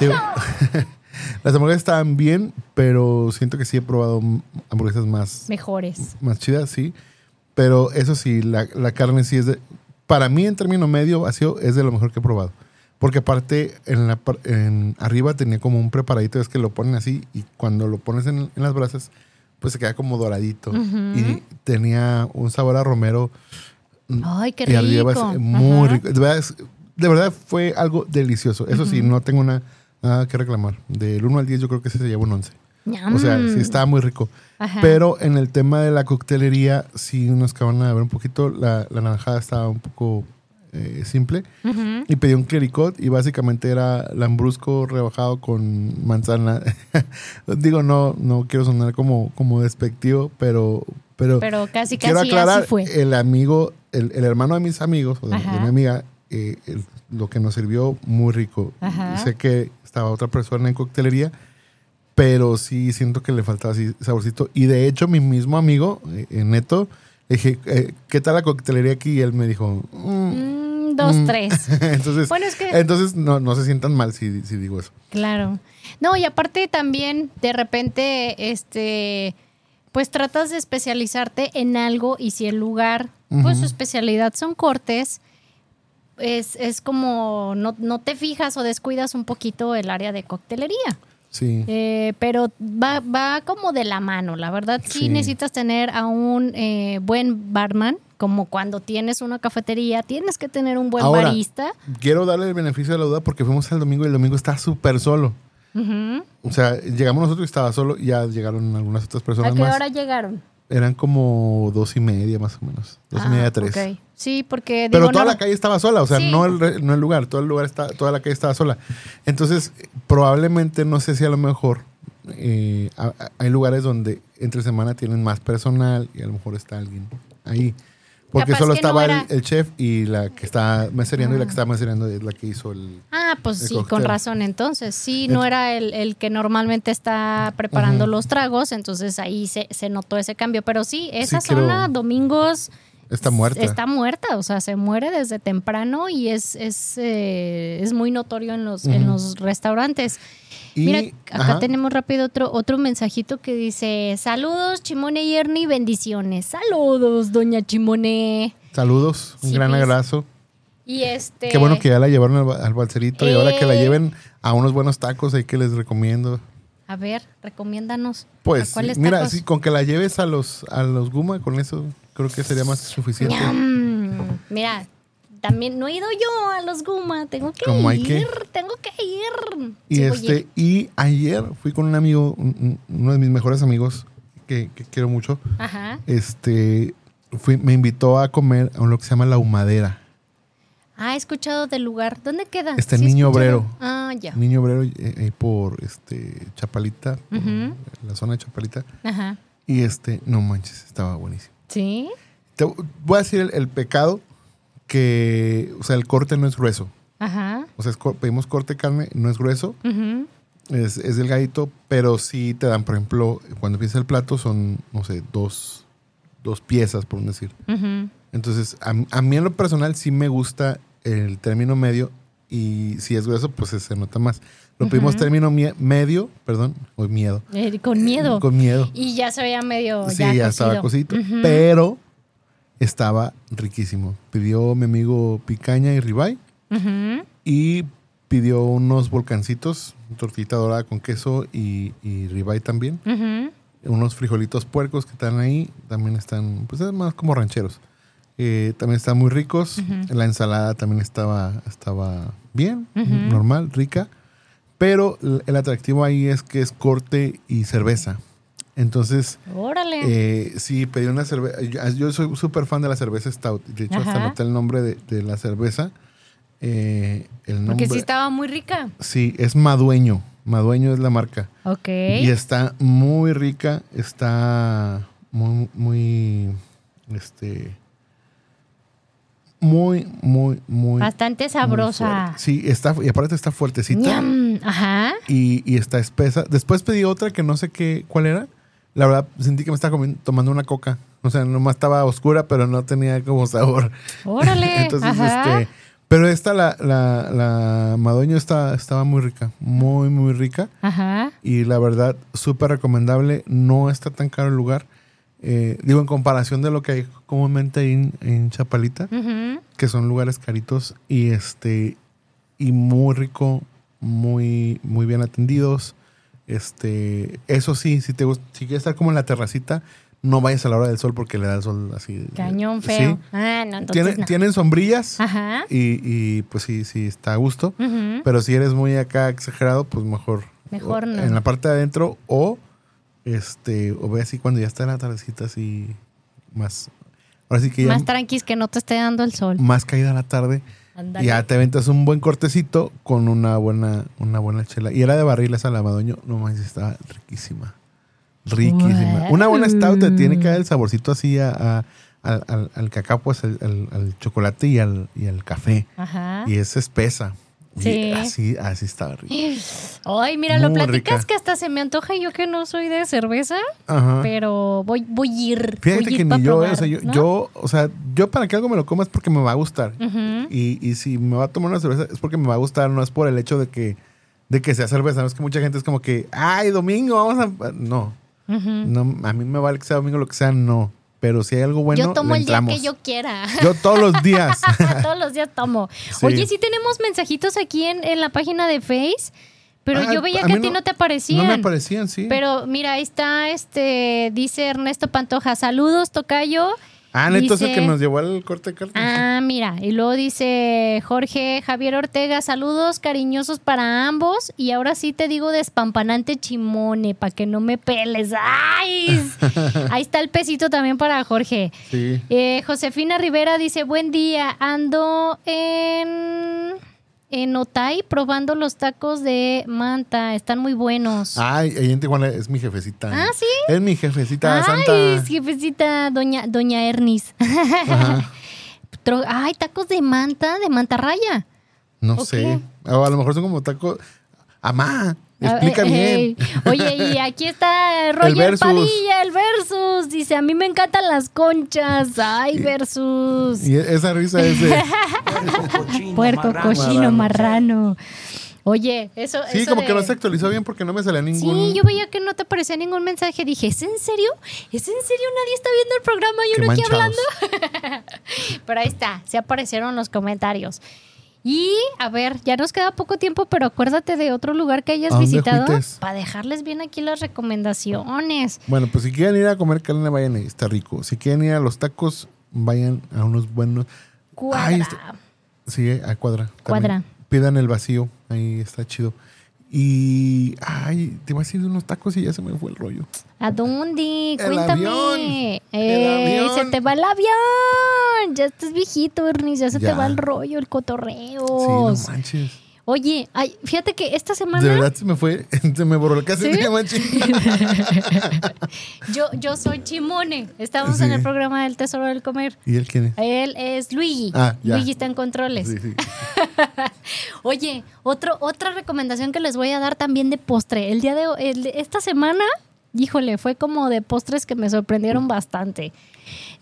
digo, [LAUGHS] las hamburguesas estaban bien, pero siento que sí he probado hamburguesas más, Mejores. más chidas, sí. Pero eso sí, la, la carne sí es de. Para mí, en término medio vacío, es de lo mejor que he probado. Porque aparte, en la, en arriba tenía como un preparadito, es que lo ponen así y cuando lo pones en, en las brasas, pues se queda como doradito. Y tenía un sabor a romero. Ay, qué y arriba rico. es muy Ajá. rico. De verdad, es- de verdad fue algo delicioso. Eso sí, no tengo una- nada que reclamar. Del 1 al 10 yo creo que ese se lleva un 11. O sea, Ñam. sí estaba muy rico. Ajá. Pero en el tema de la coctelería, sí nos acaban de ver un poquito. La, la naranjada estaba un poco eh, simple. Y pedí un clericot y básicamente era lambrusco rebajado con manzana. [LAUGHS] Digo, no, no quiero sonar como, como despectivo, pero, pero, Pero casi, quiero casi aclarar, así fue. el amigo, el, el hermano de mis amigos, o de, mi amiga, eh, el- lo que nos sirvió muy rico. Ajá. Sé que estaba otra persona en coctelería, pero sí siento que le faltaba así saborcito. Y de hecho, mi mismo amigo, eh, Neto, le dije, eh, ¿qué tal la coctelería aquí? Y él me dijo, "Mm". Mm, dos, Mm. tres. [LAUGHS] entonces, Bueno, es que- entonces no, no se sientan mal si, si digo eso. Claro. No, y aparte también de repente, este, pues tratas de especializarte en algo y si el lugar, pues su especialidad son cortes, es, es como no, no te fijas o descuidas un poquito el área de coctelería. Sí. Eh, pero va, va como de la mano, la verdad sí, Sí. necesitas tener a un eh, buen barman, como cuando tienes una cafetería, tienes que tener un buen Ahora, barista. Quiero darle el beneficio de la duda porque fuimos el domingo y el domingo está súper solo. O sea, llegamos nosotros y estaba solo ya llegaron algunas otras ¿A personas qué más. hora llegaron? Eran como dos y media más o menos. Dos y media, Ah, tres. ok. Sí, porque Pero digo, toda no- la calle estaba sola, o sea, Sí. no, el, no el lugar, todo el lugar está, toda la calle estaba sola. Entonces, probablemente, no sé si a lo mejor eh, a- a- hay lugares donde entre semana tienen más personal y a lo mejor está alguien ahí. Porque Capaz solo no estaba el, chef y la que está mesereando y la que está mesereando es la que hizo el... Ah, pues El sí, cóctel. con razón. Entonces, sí, no era el, el que normalmente está preparando los tragos, entonces ahí se, se notó ese cambio. Pero sí, esa zona, domingos, Está muerta. está muerta, o sea, se muere desde temprano y es, es, eh, es muy notorio en los, en los restaurantes. Y- Mira, acá ajá. tenemos rápido otro, otro mensajito que dice, saludos, Chimone y Ernie, bendiciones. Saludos, doña Chimone. Saludos, un Sí, gran please. abrazo. Y este... Qué bueno que ya la llevaron al, al balserito y ahora que la Eh. lleven a unos buenos tacos ahí que les recomiendo. A ver, recomiéndanos. Pues ¿A cuáles mira, sí, con que la lleves a los a los Guma, con eso creo que sería más que suficiente. Mira, también no he ido yo a los Guma, tengo que ¿Cómo hay ir, que? tengo que ir. Y Sí, este y ayer fui con un amigo, un- un- uno de mis mejores amigos que, que quiero mucho. Ajá. Este fui, me invitó a comer a lo que se llama la humadera. Ah, he escuchado del lugar. ¿Dónde queda? Está en Sí Niño escuchado. Obrero. Ah, ya. Niño Obrero eh, ahí por este Chapalita, por la zona de Chapalita. Ajá. Y este, no manches, estaba buenísimo. ¿Sí? Te voy a decir el, el pecado que, o sea, el corte no es grueso. Ajá. O sea, es pedimos corte carne, no es grueso, Ujú. es, es delgadito, pero sí te dan, por ejemplo, cuando empieza el plato son, no sé, dos, dos piezas, por decir. Entonces, a, a mí en lo personal sí me gusta el término medio y si es grueso, pues se nota más. Lo pedimos término medio, perdón, o miedo. Eh, con miedo. Con miedo. Y ya se veía medio. Sí, ya, ya, estaba cosito, pero estaba riquísimo. Pidió mi amigo picaña y ribeye Ujú. y pidió unos volcancitos, tortita dorada con queso y, y ribeye también. Unos frijolitos puercos que están ahí, también están, pues es más como rancheros. Eh, también están muy ricos. La ensalada también estaba, estaba bien, normal, rica. Pero el atractivo ahí es que es corte y cerveza. Entonces, Órale. eh, sí, pedí una cerveza. Yo, yo soy súper fan de la cerveza Stout. De hecho, hasta Ajá. anoté el nombre de, de la cerveza. Eh, el nombre. Porque sí estaba muy rica. Sí, es Madueño. Madueño es la marca. Ok. Y está muy rica. Está muy, muy. Este. Muy, muy, muy. Bastante sabrosa. Sí, está, y aparte está fuertecita. Ajá. Y, y está espesa. Después pedí otra que no sé qué, cuál era. La verdad, sentí que me estaba comiendo- tomando una coca. O sea, nomás estaba oscura, pero no tenía como sabor. Órale. [LAUGHS] Entonces, Ajá. este. Pero esta, la, la, la Madueño, está, estaba muy rica. Muy, muy rica. Ajá. Y la verdad, súper recomendable. No está tan caro el lugar. Eh, digo, en comparación de lo que hay comúnmente en, en Chapalita, que son lugares caritos y este y muy rico, muy muy bien atendidos. Este, eso sí, si te gusta, si quieres estar como en la terracita, no vayas a la hora del sol porque le da el sol así. Cañón Sí. feo. Ah, no, entonces Tiene- no. Tienen sombrillas Ajá. y, y, pues sí, sí está a gusto. Pero si eres muy acá exagerado, pues mejor. Mejor no. En la parte de adentro o este o ve así cuando ya está la tardecita así más. Ahora sí que ya Más tranquis que no te esté dando el sol. más caída la tarde. Ándale. Y ya te aventas un buen cortecito con una buena, una buena chela. Y era de barril esa lavadoño. No manches, estaba riquísima. Riquísima. Wow. Una buena stout te tiene que dar el saborcito así a, a- al, al- al cacao, pues al chocolate y al, y al café. Ajá. Y es espesa. Sí. así, así estaba rico. Ay, mira, lo platicas rica. que hasta se me antoja yo que no soy de cerveza, Ajá. pero voy, voy a ir. Fíjate voy a ir que ni yo, probar, o sea, yo, ¿no? yo, o sea, yo para que algo me lo coma es porque me va a gustar. Y, y si me va a tomar una cerveza es porque me va a gustar, no es por el hecho de que, de que sea cerveza. No es que mucha gente es como que, ay, domingo, vamos a. No, Ujú. no a mí me vale que sea domingo, lo que sea, no. Pero si hay algo bueno, yo tomo le el día que yo quiera. [LAUGHS] Yo todos los días. [LAUGHS] Todos los días tomo. Sí. Oye, sí tenemos mensajitos aquí en, en la página de Face, pero Ah, yo veía a que a ti no- no te aparecían. no me aparecían, sí. Pero mira, ahí está, este, dice Ernesto Pantoja, saludos, Tocayo. Ah, el dice- que nos llevó al corte de. Ah, mira, y luego dice Jorge Javier Ortega, saludos cariñosos para ambos. Y ahora sí te digo despampanante chimone, para que no me peles. ¡Ay! [LAUGHS] Ahí está el pesito también para Jorge. Sí. Eh, Josefina Rivera dice, buen día, ando en... en Otay probando los tacos de manta. Están muy buenos. Ay, ahí en Tijuana es mi jefecita. Ah, ¿sí? Es mi jefecita Ay, santa. jefecita, doña, doña Ernis. Ajá. [LAUGHS] Ay, tacos de manta, de mantarraya. No ¿O sé. qué? O a lo mejor son como tacos. Amá, explica Ah, eh, bien. eh. Oye, y [LAUGHS] aquí está Roger versus. Padilla, el versus. Dice, a mí me encantan las conchas. Ay, versus. Y esa risa es de. Puerco, [LAUGHS] cochino, marrano. Oye, eso. Sí, eso como que de- no se actualizó bien porque no me salía ningún. Sí, yo veía que no te aparecía ningún mensaje. Dije, ¿es en serio? ¿Es en serio? Nadie está viendo el programa y uno aquí hablando. [LAUGHS] Pero ahí está, se aparecieron los comentarios. Y a ver, ya nos queda poco tiempo, pero acuérdate de otro lugar que hayas ¿A dónde visitado para dejarles bien aquí las recomendaciones. Bueno, pues si quieren ir a comer carne, vayan ahí, está rico. Si quieren ir a los tacos, vayan a unos buenos. Cuadra. Ay, está- Sí, a cuadra. también. Cuadra. Pidan el vacío, ahí está chido. Y. Ay, te vas a ir de unos tacos y ya se me fue el rollo. ¿A dónde? El Cuéntame. avión. Eh, El avión. Se te va el avión. Ya estás viejito, Ernie. Ya se te va el rollo, el cotorreo. Sí, no manches. Oye, ay, fíjate que esta semana De verdad se me fue, [LAUGHS] se me borró el cassette, ¿Sí? [LAUGHS] yo, yo soy Chimone. Estamos Sí. en el programa del Tesoro del Comer. ¿Y él quién es? Él es Luigi. Ah, ya. Luigi está en controles. Sí, sí. [LAUGHS] Oye, otro, otra recomendación que les voy a dar también de postre. El día de, el esta semana, híjole, fue como de postres que me sorprendieron bastante.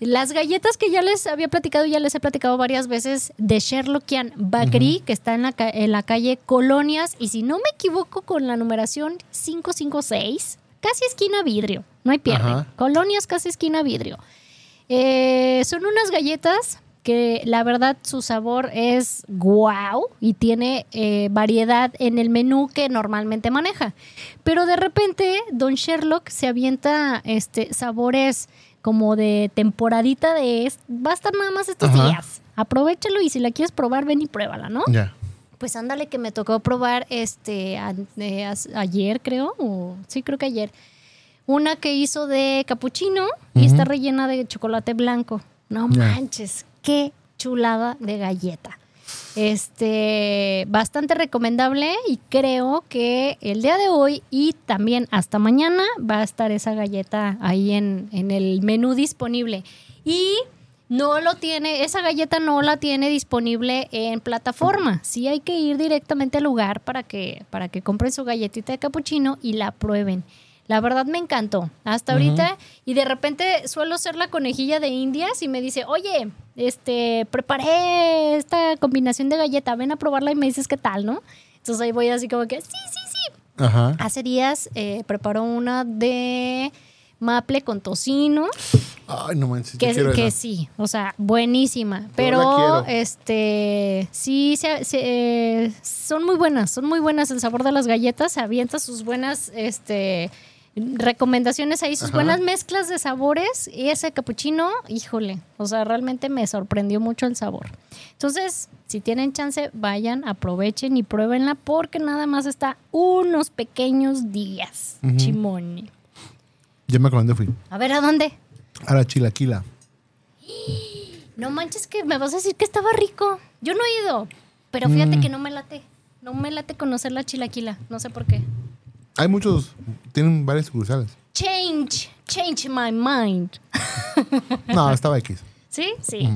Las galletas que ya les había platicado, ya les he platicado varias veces de Sherlockian Bakery, que está en la, en la calle Colonias, y si no me equivoco con la numeración 556, casi esquina vidrio, no hay pierde. Ajá. Colonias casi esquina vidrio. Eh, son unas galletas que la verdad su sabor es guau y tiene eh, variedad en el menú que normalmente maneja. Pero de repente Don Sherlock se avienta este, sabores como de temporadita de... es- Va a estar nada más estos Ajá. días. Aprovechalo y si la quieres probar, ven y pruébala, ¿no? Ya. Pues ándale que me tocó probar este a- eh, ayer, creo, o sí, creo que ayer. Una que hizo de capuchino y está rellena de chocolate blanco. No manches, qué chulada de galleta. Este, bastante recomendable y creo que el día de hoy y también hasta mañana va a estar esa galleta ahí en, en el menú disponible. Y no lo tiene, esa galleta no la tiene disponible en plataforma. Sí hay que ir directamente al lugar para que, para que compren su galletita de capuchino y la prueben. La verdad me encantó. Hasta ahorita, y de repente suelo ser la conejilla de indias y me dice, oye, este, preparé esta combinación de galleta, ven a probarla y me dices qué tal, ¿no? Entonces ahí voy así como que, sí, sí, sí. Ajá. Hace días eh, preparó una de maple con tocino, Ay, no manches. que, que sí, o sea, buenísima. Pero este sí se- se, eh, son muy buenas, son muy buenas el sabor de las galletas, se avienta sus buenas este recomendaciones ahí, sus Ajá. buenas mezclas de sabores y ese capuchino, híjole, o sea, realmente me sorprendió mucho el sabor. Entonces, si tienen chance, vayan, aprovechen y pruébenla porque nada más está unos pequeños días. Ujú. Chimone. Ya me acuerdo dónde fui. A ver, ¿a dónde? A la chilaquila. [GASPS] No manches que me vas a decir que estaba rico. Yo no he ido, pero fíjate Mm. que no me late. No me late conocer la chilaquila. No sé por qué. Hay muchos, tienen varias sucursales. Change, change my mind. [LAUGHS] No, estaba X. ¿Sí? Sí.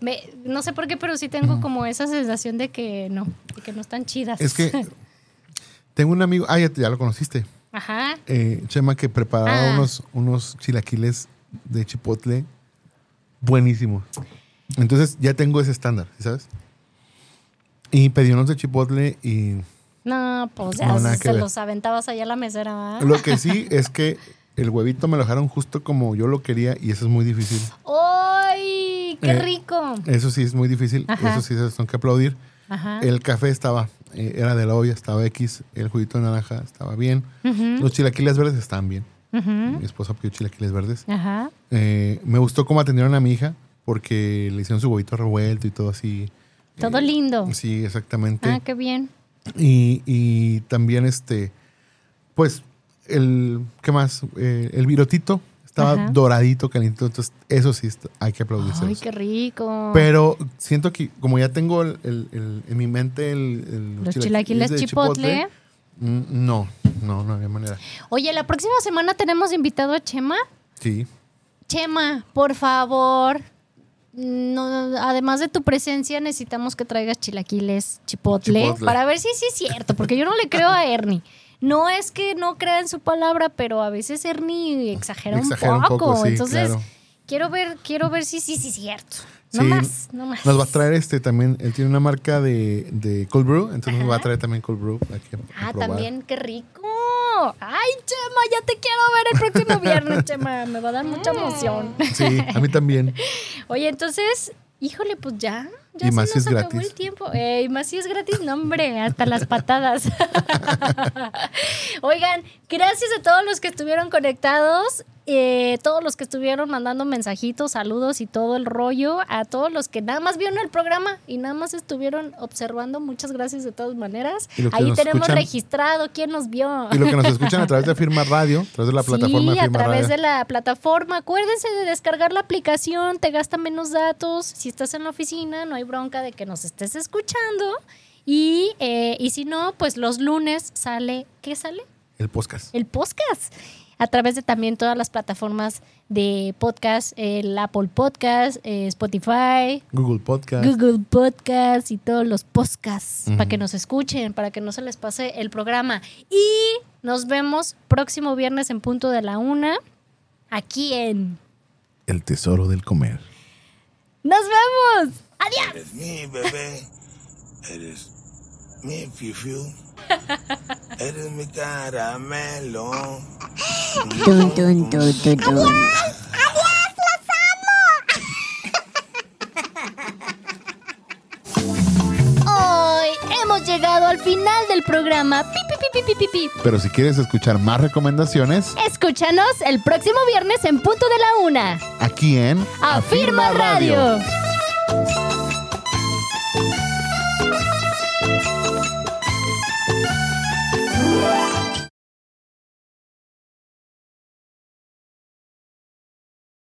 Me- no sé por qué, pero sí tengo como esa sensación de que no, de que no están chidas. Es que [LAUGHS] tengo un amigo, ah, ya, ya lo conociste, Ajá. eh, Chema, que preparaba Ah. unos, unos chilaquiles de chipotle buenísimos. Entonces ya tengo ese estándar, ¿sí ¿sabes? Y pedí unos de chipotle y No, pues ya No, se los aventabas allá a la mesera. ¿verdad? lo que sí [LAUGHS] es que el huevito me lo dejaron justo como yo lo quería y eso es muy difícil. ¡Ay! ¡Qué Eh, rico! Eso sí es muy difícil, Ajá. eso sí se tengo que aplaudir. Ajá. El café estaba, eh, era de la olla, estaba X, el juguito de naranja estaba bien, los chilaquiles verdes estaban bien. Mi esposa pidió chilaquiles verdes. Ajá. Eh, me gustó cómo atendieron a mi hija porque le hicieron su huevito revuelto y todo así. Todo lindo. Sí, exactamente. Ah, qué bien. Y, y también este, pues, el, ¿qué más? Eh, el virotito Estaba Ajá. doradito, calientito. Entonces, eso sí está- hay que aplaudirse. Ay, qué rico. Pero siento que como ya tengo el- el- el- en mi mente el, Los chilaquiles de chipotle. mm, no, no, no había manera. Oye, la próxima semana tenemos invitado a Chema. Sí. Chema, por favor. No, además de tu presencia, necesitamos que traigas chilaquiles chipotle, Chipotle. para ver si sí es cierto, porque yo no le creo a Ernie. No es que no crea en su palabra, pero a veces Ernie exagera, Exagera un un poco. sí, Entonces, claro. quiero ver, quiero ver si sí, sí es cierto. No Sí, más, no más. Nos va a traer este también. Él tiene una marca de, de cold brew, entonces nos va a traer también cold brew. aquí a- a Ah, probar. también, qué rico. Ay, Chema, ya te quiero ver el próximo viernes, Chema. Me va a dar mucha emoción. Sí, a mí también. [LAUGHS] Oye, entonces, híjole, pues ya. Ya Y se más si nos es acabó gratis. el tiempo. Eh, y más si es gratis, no, hombre, hasta las patadas. [LAUGHS] Oigan, gracias a todos los que estuvieron conectados, eh, todos los que estuvieron mandando mensajitos, saludos y todo el rollo, a todos los que nada más vieron el programa y nada más estuvieron observando, muchas gracias de todas maneras. Ahí tenemos escuchan- registrado quién nos vio. Y lo que nos escuchan a través de [LAUGHS] Firma Radio, a través de la plataforma Sí, a Firma través Radio. de la plataforma. Acuérdense de descargar la aplicación, te gasta menos datos. Si estás en la oficina, no hay bronca de que nos estés escuchando. Y, eh, y si no, pues los lunes sale, ¿qué sale? El podcast. El podcast. A través de también todas las plataformas de podcast, el Apple Podcast, eh, Spotify, Google Podcast. Google Podcast y todos los podcasts para que nos escuchen, para que no se les pase el programa. Y nos vemos próximo viernes en punto de la una aquí en El tesoro del comer. ¡Nos vemos! ¡Adiós! Eres mi bebé, eres mi fiu eres mi caramelo. Tun, tun, tun, tun, tun. Hoy hemos llegado al final del programa. Pi, pi, pi, pi, pi, pi, pi. Pero si quieres escuchar más recomendaciones, Escúchanos el próximo viernes en punto de la una. aquí en Afirma Radio.